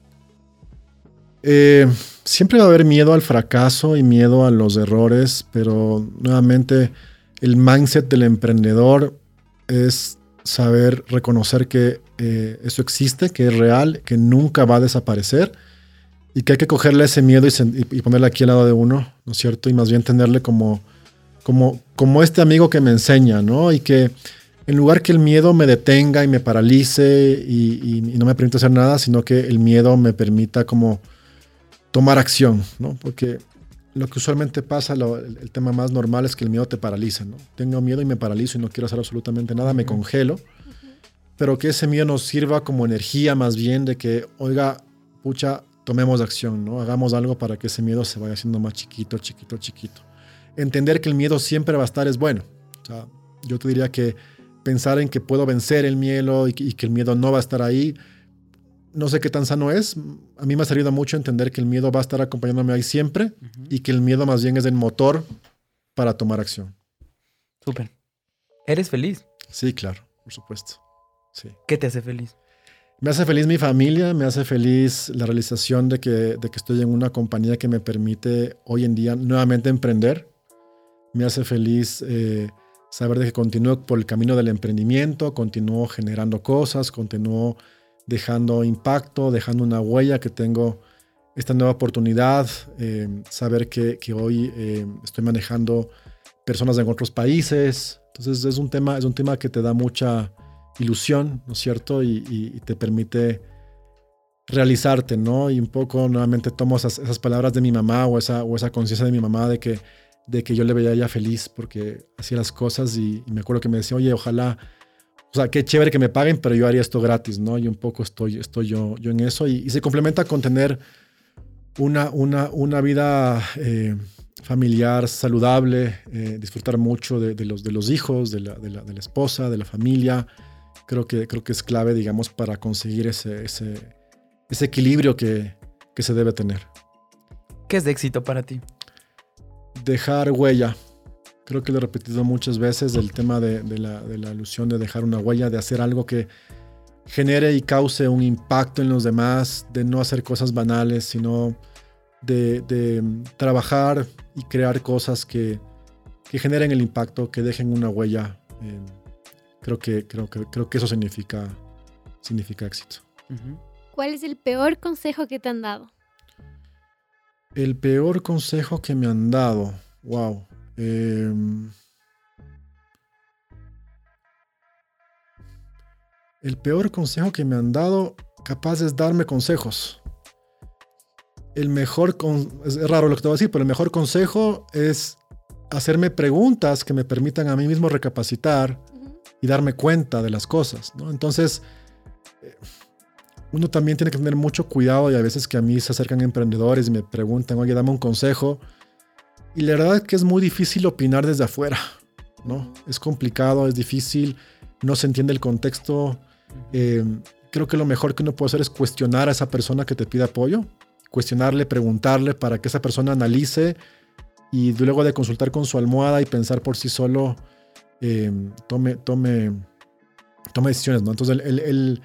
Eh, siempre va a haber miedo al fracaso y miedo a los errores, pero nuevamente el mindset del emprendedor es saber reconocer que eh, eso existe, que es real, que nunca va a desaparecer y que hay que cogerle ese miedo y, ponerle aquí al lado de uno, ¿no es cierto? Y más bien tenerle como, como, como este amigo que me enseña, ¿no? Y que en lugar que el miedo me detenga y me paralice y, y no me permita hacer nada, sino que el miedo me permita como tomar acción, ¿no? Porque lo que usualmente pasa, el, tema más normal es que el miedo te paraliza, ¿no? Tengo miedo y me paralizo y no quiero hacer absolutamente nada, me congelo, pero que ese miedo nos sirva como energía más bien de que, oiga, pucha, tomemos acción, ¿no? Hagamos algo para que ese miedo se vaya haciendo más chiquito, chiquito, chiquito. Entender que el miedo siempre va a estar es bueno. O sea, yo te diría que pensar en que puedo vencer el miedo y que el miedo no va a estar ahí, no sé qué tan sano es. A mí me ha servido mucho entender que el miedo va a estar acompañándome ahí siempre y que el miedo más bien es el motor para tomar acción. Súper. ¿Eres feliz? Sí, claro, por supuesto. Sí. ¿Qué te hace feliz? Me hace feliz mi familia, me hace feliz la realización de que, de que estoy en una compañía que me permite hoy en día nuevamente emprender. Me hace feliz eh, saber de que continúo por el camino del emprendimiento, continúo generando cosas, continúo dejando impacto, dejando una huella, que tengo esta nueva oportunidad, eh, saber que, hoy eh, estoy manejando personas en otros países. Entonces es un tema, es un tema que te da mucha ilusión, ¿no es cierto? Y, te permite realizarte, ¿no? Y un poco nuevamente tomo esas, palabras de mi mamá o esa, o esa conciencia de mi mamá de que, de que yo le veía ella feliz porque hacía las cosas y, y, me acuerdo que me decía, oye, ojalá o sea, qué chévere que me paguen, pero yo haría esto gratis, ¿no? Y un poco estoy, estoy yo, yo en eso. Y, se complementa con tener una, una, una vida eh, familiar saludable, eh, disfrutar mucho de, los, de los hijos, de la, de, la, de la, esposa, de la familia. Creo que, creo que es clave, digamos, para conseguir ese, ese, ese equilibrio que, que se debe tener. ¿Qué es de éxito para ti? Dejar huella Creo que lo he repetido muchas veces, el tema de, la, ilusión de dejar una huella, de hacer algo que genere y cause un impacto en los demás, de no hacer cosas banales, sino de, trabajar y crear cosas que, generen el impacto, que dejen una huella. creo que, creo que, creo que eso significa, significa éxito. ¿Cuál es el peor consejo que te han dado? El peor consejo que me han dado. Wow. Em, el peor consejo que me han dado, capaz es darme consejos. El mejor, es raro lo que te voy a decir, pero el mejor consejo es hacerme preguntas que me permitan a mí mismo recapacitar y darme cuenta de las cosas. ¿no? Entonces, eh, uno también tiene que tener mucho cuidado y a veces que a mí se acercan emprendedores y me preguntan, oye, dame un consejo. Y la verdad es que es muy difícil opinar desde afuera, ¿no? Es complicado, es difícil, no se entiende el contexto. Eh, creo que lo mejor que uno puede hacer es cuestionar a esa persona que te pide apoyo, cuestionarle, preguntarle para que esa persona analice y luego de consultar con su almohada y pensar por sí solo, eh, tome, tome, tome decisiones, ¿no? Entonces el, el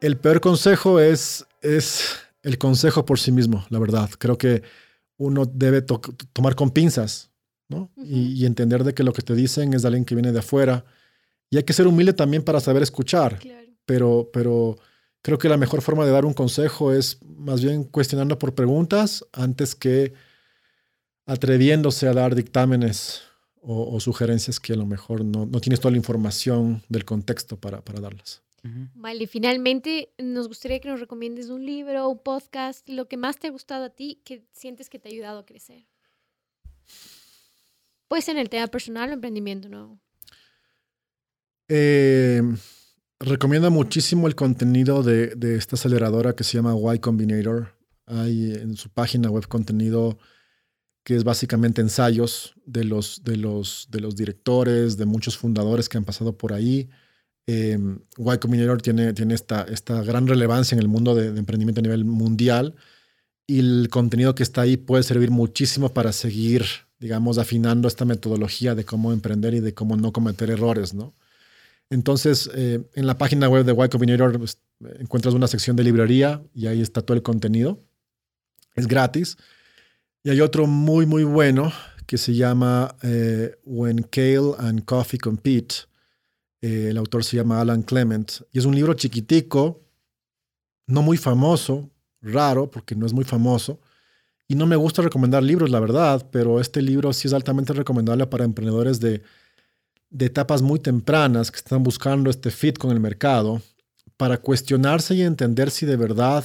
el peor consejo es, es el consejo por sí mismo, la verdad. Creo que uno debe tomar con pinzas, ¿no? y, entender de que lo que te dicen es de alguien que viene de afuera. Y hay que ser humilde también para saber escuchar. Pero, pero creo que la mejor forma de dar un consejo es más bien cuestionando por preguntas antes que atreviéndose a dar dictámenes o, sugerencias que a lo mejor no, no, tienes toda la información del contexto para, para darlas. Vale, finalmente nos gustaría que nos recomiendes un libro, un podcast, lo que más te ha gustado a ti, que sientes que te ha ayudado a crecer. Puede ser en el tema personal o emprendimiento, ¿no? Eh, recomiendo muchísimo el contenido de, esta aceleradora que se llama Y Combinator. Hay en su página web contenido que es básicamente ensayos de los, de los, de los directores, de muchos fundadores que han pasado por ahí. Eh, y Combinator tiene, tiene esta, esta gran relevancia en el mundo de, emprendimiento a nivel mundial y el contenido que está ahí puede servir muchísimo para seguir, digamos, afinando esta metodología de cómo emprender y de cómo no cometer errores, ¿no? Entonces, eh, en la página web de Y Combinator pues, encuentras una sección de librería y ahí está todo el contenido. Es gratis. Y hay otro muy, muy bueno que se llama eh, When Kale and Coffee Compete eh, el autor se llama Alan Clement y es un libro chiquitico, no muy famoso, raro porque no es muy famoso. Y no me gusta recomendar libros, la verdad, pero este libro sí es altamente recomendable para emprendedores de, etapas muy tempranas que están buscando este fit con el mercado para cuestionarse y entender si de verdad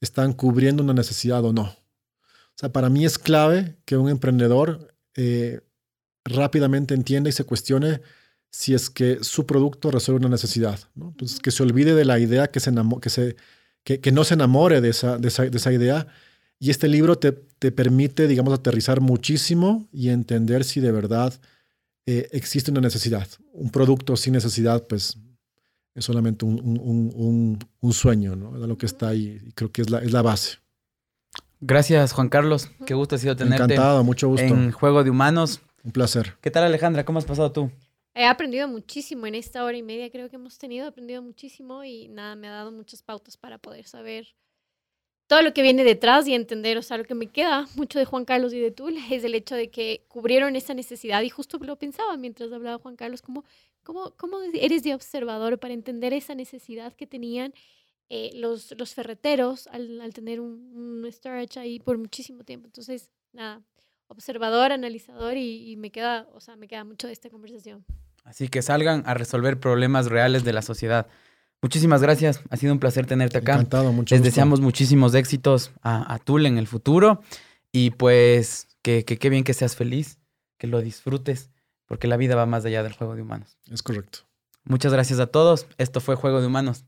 están cubriendo una necesidad o no. O sea, para mí es clave que un emprendedor eh, rápidamente entienda y se cuestione si es que su producto resuelve una necesidad. ¿no? Entonces, que se olvide de la idea, que, se que, se, que, no se enamore de esa, de esa, idea. Y este libro te, te, permite, digamos, aterrizar muchísimo y entender si de verdad eh, existe una necesidad. Un producto sin necesidad, pues, es solamente un, un, un, un sueño, ¿no? De lo que está ahí. Y creo que es la, es la base. Gracias, Juan Carlos. Qué gusto ha sido tenerte. Encantado, mucho gusto. En Juego de Humanos. Un placer. ¿Qué tal, Alejandra? ¿Cómo has pasado tú? He aprendido muchísimo en esta hora y media, creo que hemos tenido, he aprendido muchísimo y nada, me ha dado muchas pautas para poder saber todo lo que viene detrás y entender, o sea, lo que me queda mucho de Juan Carlos y de tú es el hecho de que cubrieron esa necesidad y justo lo pensaba mientras hablaba Juan Carlos, como, ¿cómo, cómo eres de observador para entender esa necesidad que tenían eh, los, los ferreteros al, al tener un, un, storage ahí por muchísimo tiempo? Entonces, nada, observador, analizador y, y me queda, o sea, me queda mucho de esta conversación. Así que salgan a resolver problemas reales de la sociedad. Muchísimas gracias. Ha sido un placer tenerte acá. Encantado, mucho Les deseamos muchísimos éxitos a, a Tul en el futuro. Y pues que qué bien que seas feliz, que lo disfrutes, porque la vida va más allá del juego de humanos. Es correcto. Muchas gracias a todos. Esto fue Juego de Humanos.